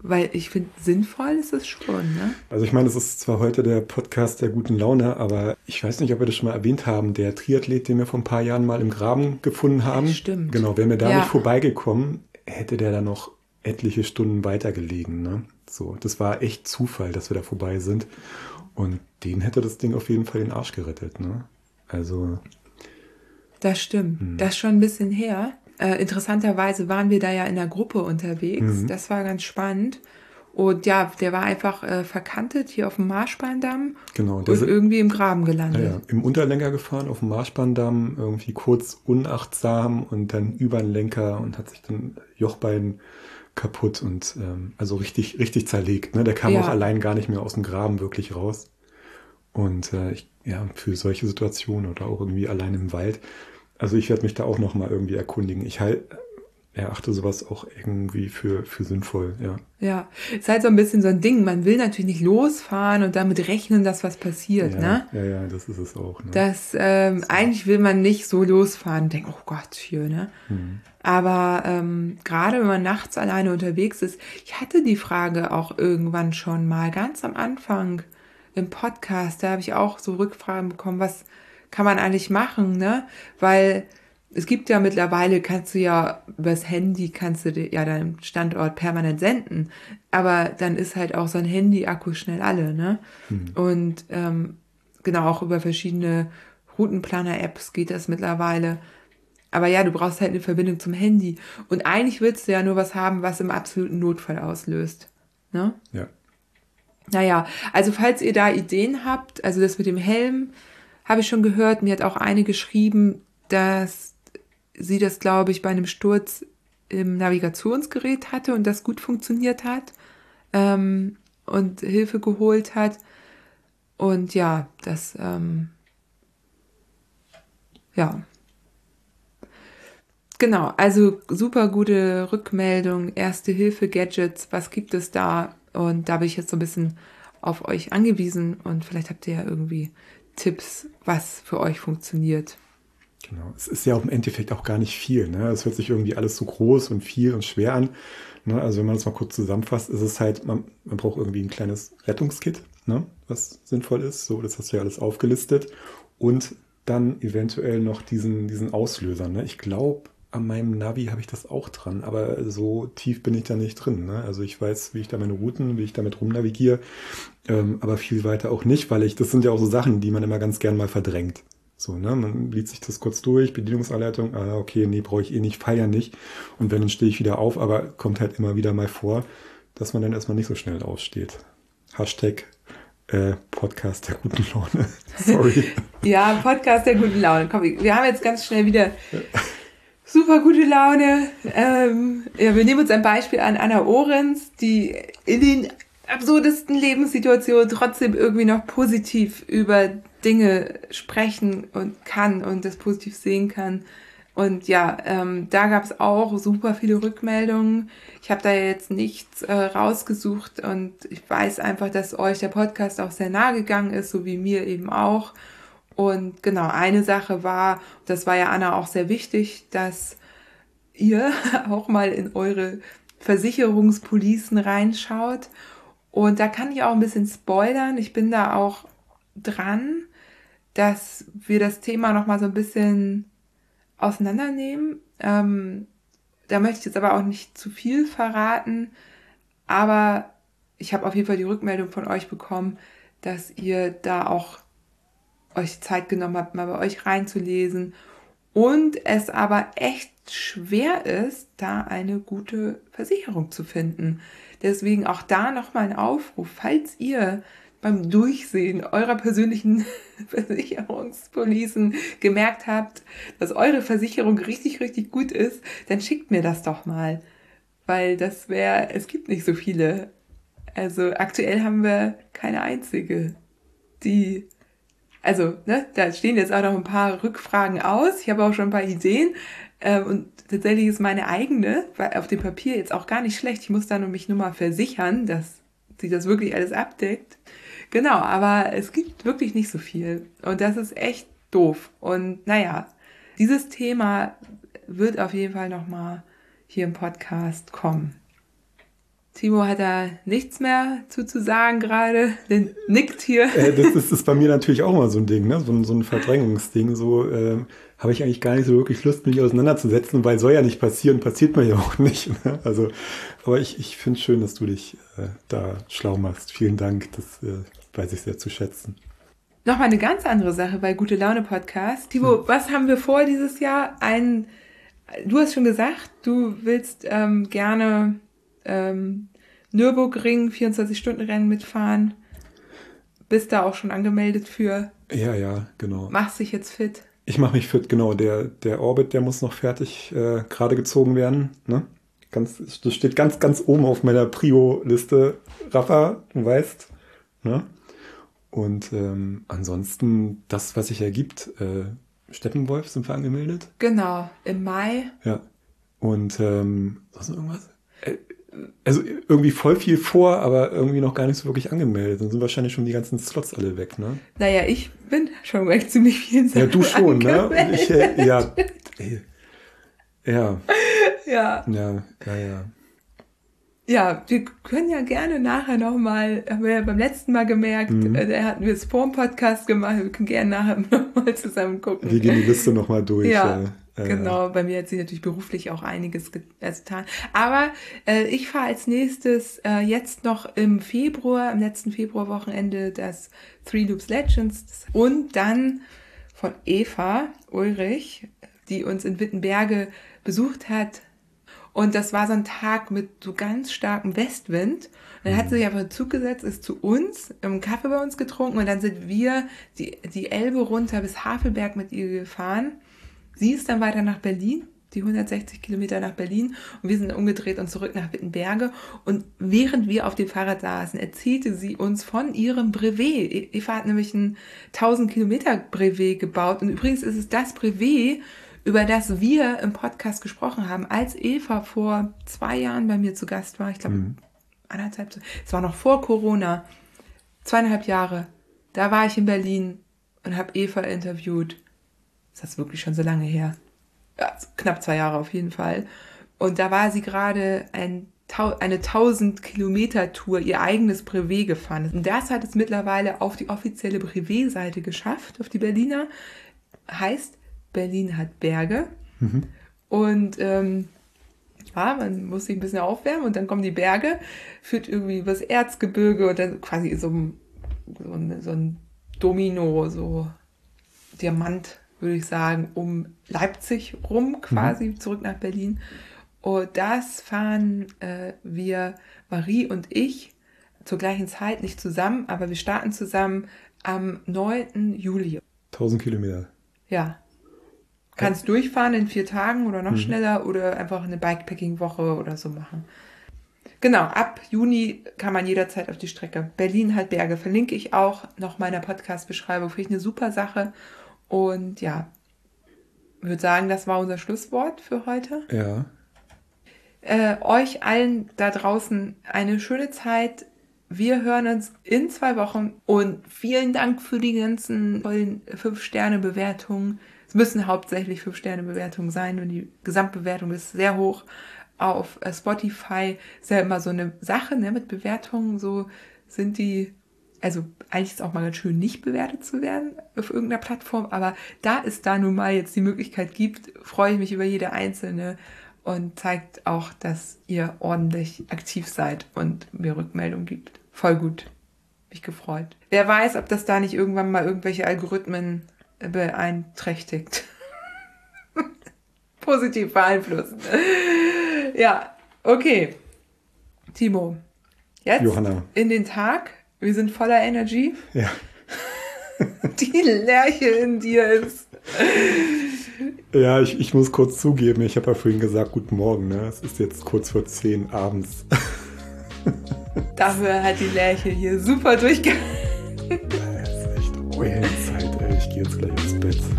Weil ich finde, sinnvoll ist es schon, ne? Also ich meine, es ist zwar heute der Podcast der guten Laune, aber ich weiß nicht, ob wir das schon mal erwähnt haben, der Triathlet, den wir vor ein paar Jahren mal im Graben gefunden haben. Stimmt. Genau, wäre mir da ja. nicht vorbeigekommen, hätte der da noch etliche Stunden weitergelegen, ne? So, das war echt Zufall, dass wir da vorbei sind. Und den hätte das Ding auf jeden Fall den Arsch gerettet, ne? Also, das stimmt. Mhm. Das ist schon ein bisschen her. Äh, interessanterweise waren wir da ja in der Gruppe unterwegs. Mhm. Das war ganz spannend. Und ja, der war einfach äh, verkantet hier auf dem Marschbahndamm genau, und irgendwie im Graben gelandet. Ja, ja. Im Unterlenker gefahren auf dem Marschbahndamm, irgendwie kurz unachtsam und dann über den Lenker und hat sich dann Jochbein kaputt und ähm, also richtig, richtig zerlegt. Ne? Der kam ja. auch allein gar nicht mehr aus dem Graben wirklich raus. Und äh, ich, ja, für solche Situationen oder auch irgendwie allein im Wald. Also ich werde mich da auch nochmal irgendwie erkundigen. Ich halt, erachte sowas auch irgendwie für, für sinnvoll, ja. Ja, ist halt so ein bisschen so ein Ding. Man will natürlich nicht losfahren und damit rechnen, dass was passiert, ja, ne? Ja, ja, das ist es auch. Ne? Das, ähm, so. eigentlich will man nicht so losfahren und denken, oh Gott, hier, ne? Mhm. Aber ähm, gerade wenn man nachts alleine unterwegs ist, ich hatte die Frage auch irgendwann schon mal, ganz am Anfang, im Podcast, da habe ich auch so Rückfragen bekommen, was kann man eigentlich machen, ne? Weil es gibt ja mittlerweile, kannst du ja übers Handy, kannst du ja deinen Standort permanent senden, aber dann ist halt auch so ein Handy-Akku schnell alle, ne? Mhm. Und ähm, genau, auch über verschiedene Routenplaner-Apps geht das mittlerweile. Aber ja, du brauchst halt eine Verbindung zum Handy. Und eigentlich willst du ja nur was haben, was im absoluten Notfall auslöst. Ne? Ja. Naja, also falls ihr da Ideen habt, also das mit dem Helm habe ich schon gehört, mir hat auch eine geschrieben, dass sie das, glaube ich, bei einem Sturz im Navigationsgerät hatte und das gut funktioniert hat ähm, und Hilfe geholt hat. Und ja, das, ähm, ja. Genau, also super gute Rückmeldung, erste Hilfe, Gadgets, was gibt es da? Und da bin ich jetzt so ein bisschen auf euch angewiesen und vielleicht habt ihr ja irgendwie Tipps, was für euch funktioniert. Genau. Es ist ja auch im Endeffekt auch gar nicht viel. Ne? Es hört sich irgendwie alles so groß und viel und schwer an. Ne? Also wenn man das mal kurz zusammenfasst, ist es halt, man, man braucht irgendwie ein kleines Rettungskit, ne? was sinnvoll ist. So, das hast du ja alles aufgelistet. Und dann eventuell noch diesen, diesen Auslöser. Ne? Ich glaube, an meinem Navi habe ich das auch dran, aber so tief bin ich da nicht drin. Ne? Also ich weiß, wie ich da meine Routen, wie ich damit rumnavigiere, ähm, aber viel weiter auch nicht, weil ich, das sind ja auch so Sachen, die man immer ganz gern mal verdrängt. So, ne, man liest sich das kurz durch, Bedienungsanleitung, ah, okay, nee, brauche ich eh nicht, feier nicht. Und wenn, dann stehe ich wieder auf, aber kommt halt immer wieder mal vor, dass man dann erstmal nicht so schnell aufsteht. Hashtag äh, Podcast der guten Laune. Sorry. ja, Podcast der guten Laune. Komm, wir haben jetzt ganz schnell wieder super gute Laune. Ähm, ja, wir nehmen uns ein Beispiel an Anna Ohrens, die in den absurdesten Lebenssituationen trotzdem irgendwie noch positiv über Dinge sprechen und kann und das positiv sehen kann. Und ja, ähm, da gab es auch super viele Rückmeldungen. Ich habe da jetzt nichts äh, rausgesucht und ich weiß einfach, dass euch der Podcast auch sehr nahe gegangen ist, so wie mir eben auch. Und genau, eine Sache war, das war ja Anna auch sehr wichtig, dass ihr auch mal in eure Versicherungspolicen reinschaut. Und da kann ich auch ein bisschen spoilern. Ich bin da auch dran, dass wir das Thema nochmal so ein bisschen auseinandernehmen. Ähm, da möchte ich jetzt aber auch nicht zu viel verraten. Aber ich habe auf jeden Fall die Rückmeldung von euch bekommen, dass ihr da auch euch Zeit genommen habt, mal bei euch reinzulesen und es aber echt schwer ist, da eine gute Versicherung zu finden. Deswegen auch da nochmal ein Aufruf, falls ihr beim Durchsehen eurer persönlichen Versicherungspolicen gemerkt habt, dass eure Versicherung richtig, richtig gut ist, dann schickt mir das doch mal. Weil das wäre, es gibt nicht so viele. Also aktuell haben wir keine einzige, die also, ne, da stehen jetzt auch noch ein paar Rückfragen aus. Ich habe auch schon ein paar Ideen. Ähm, und tatsächlich ist meine eigene, auf dem Papier jetzt auch gar nicht schlecht. Ich muss da nur mich nur mal versichern, dass sie das wirklich alles abdeckt. Genau, aber es gibt wirklich nicht so viel. Und das ist echt doof. Und naja, dieses Thema wird auf jeden Fall nochmal hier im Podcast kommen. Timo hat da nichts mehr zu, zu sagen gerade, der nickt hier. Äh, das, das, ist bei mir natürlich auch mal so ein Ding, ne? so, so ein Verdrängungsding. So äh, habe ich eigentlich gar nicht so wirklich Lust, mich auseinanderzusetzen, weil soll ja nicht passieren, passiert mir ja auch nicht. Ne? Also, aber ich, ich finde es schön, dass du dich äh, da schlau machst. Vielen Dank, das äh, weiß ich sehr zu schätzen. Nochmal eine ganz andere Sache bei Gute Laune Podcast. Timo, hm. was haben wir vor dieses Jahr? Ein, du hast schon gesagt, du willst ähm, gerne ähm, Nürburgring 24-Stunden-Rennen mitfahren. Bist da auch schon angemeldet für? Ja, ja, genau. Machst dich jetzt fit? Ich mache mich fit, genau. Der, der Orbit, der muss noch fertig äh, gerade gezogen werden. Ne? Ganz, das steht ganz, ganz oben auf meiner Prio-Liste. Rafa, du weißt. Ne? Und ähm, ansonsten das, was sich ergibt. Äh, Steppenwolf sind wir angemeldet. Genau, im Mai. Ja. Und ähm, sonst irgendwas? Äh, also irgendwie voll viel vor, aber irgendwie noch gar nicht so wirklich angemeldet. Dann sind wahrscheinlich schon die ganzen Slots alle weg, ne? Naja, ich bin schon weg ziemlich vielen Sachen. Ja, du schon, ne? Ich, äh, ja. Ja. Ja. Ja, ja, ja. Ja, wir können ja gerne nachher nochmal, haben wir ja beim letzten Mal gemerkt, mhm. äh, da hatten wir es vor dem Podcast gemacht, wir können gerne nachher nochmal zusammen gucken. Wir gehen die Liste nochmal durch. Ja. ja. Genau, bei mir hat sich natürlich beruflich auch einiges getan. Aber äh, ich fahre als nächstes äh, jetzt noch im Februar, am letzten Februarwochenende das Three Loops Legends und dann von Eva Ulrich, die uns in Wittenberge besucht hat. Und das war so ein Tag mit so ganz starkem Westwind. Und dann hat sie sich einfach Zug gesetzt, ist zu uns, einen Kaffee bei uns getrunken und dann sind wir die, die Elbe runter bis Havelberg mit ihr gefahren Sie ist dann weiter nach Berlin, die 160 Kilometer nach Berlin und wir sind umgedreht und zurück nach Wittenberge. Und während wir auf dem Fahrrad saßen, erzählte sie uns von ihrem Brevet. E-, Eva hat nämlich ein 1000 Kilometer Brevet gebaut und übrigens ist es das Brevet, über das wir im Podcast gesprochen haben, als Eva vor zwei Jahren bei mir zu Gast war. Ich glaube, mhm. anderthalb, es war noch vor Corona, zweieinhalb Jahre. Da war ich in Berlin und habe Eva interviewt ist das wirklich schon so lange her? Ja, knapp zwei Jahre auf jeden Fall. Und da war sie gerade ein, eine 1000 Kilometer Tour, ihr eigenes Brevet gefahren. Und das hat es mittlerweile auf die offizielle Brevet-Seite geschafft, auf die Berliner. Heißt, Berlin hat Berge. Mhm. Und ähm, ja, man muss sich ein bisschen aufwärmen und dann kommen die Berge, führt irgendwie übers Erzgebirge und dann quasi so ein, so so ein Domino, so Diamant, würde ich sagen, um Leipzig rum, quasi mhm. zurück nach Berlin. Und das fahren äh, wir, Marie und ich, zur gleichen Zeit, nicht zusammen, aber wir starten zusammen am 9. Juli. 1000 Kilometer. Ja. Kannst durchfahren in vier Tagen oder noch mhm. schneller oder einfach eine Bikepacking-Woche oder so machen. Genau, ab Juni kann man jederzeit auf die Strecke. Berlin hat Berge, verlinke ich auch noch meiner Podcast-Beschreibung. Finde ich eine super Sache. Und ja, würde sagen, das war unser Schlusswort für heute. Ja. Äh, euch allen da draußen eine schöne Zeit. Wir hören uns in zwei Wochen und vielen Dank für die ganzen tollen 5-Sterne-Bewertungen. Es müssen hauptsächlich 5-Sterne-Bewertungen sein und die Gesamtbewertung ist sehr hoch. Auf äh, Spotify ist ja immer so eine Sache ne, mit Bewertungen. So sind die also eigentlich ist es auch mal ganz schön, nicht bewertet zu werden auf irgendeiner Plattform, aber da es da nun mal jetzt die Möglichkeit gibt, freue ich mich über jede einzelne und zeigt auch, dass ihr ordentlich aktiv seid und mir Rückmeldung gibt. Voll gut. Mich gefreut. Wer weiß, ob das da nicht irgendwann mal irgendwelche Algorithmen beeinträchtigt. Positiv beeinflussen. ja, okay. Timo, jetzt Johanna. in den Tag wir sind voller Energy. Ja. Die Lerche in dir ist. Ja, ich, ich muss kurz zugeben, ich habe ja vorhin gesagt, guten Morgen, ne? Es ist jetzt kurz vor 10 abends. Dafür hat die Lerche hier super durchgehalten. Das ist echt Zeit, ey. Ich gehe jetzt gleich ins Bett.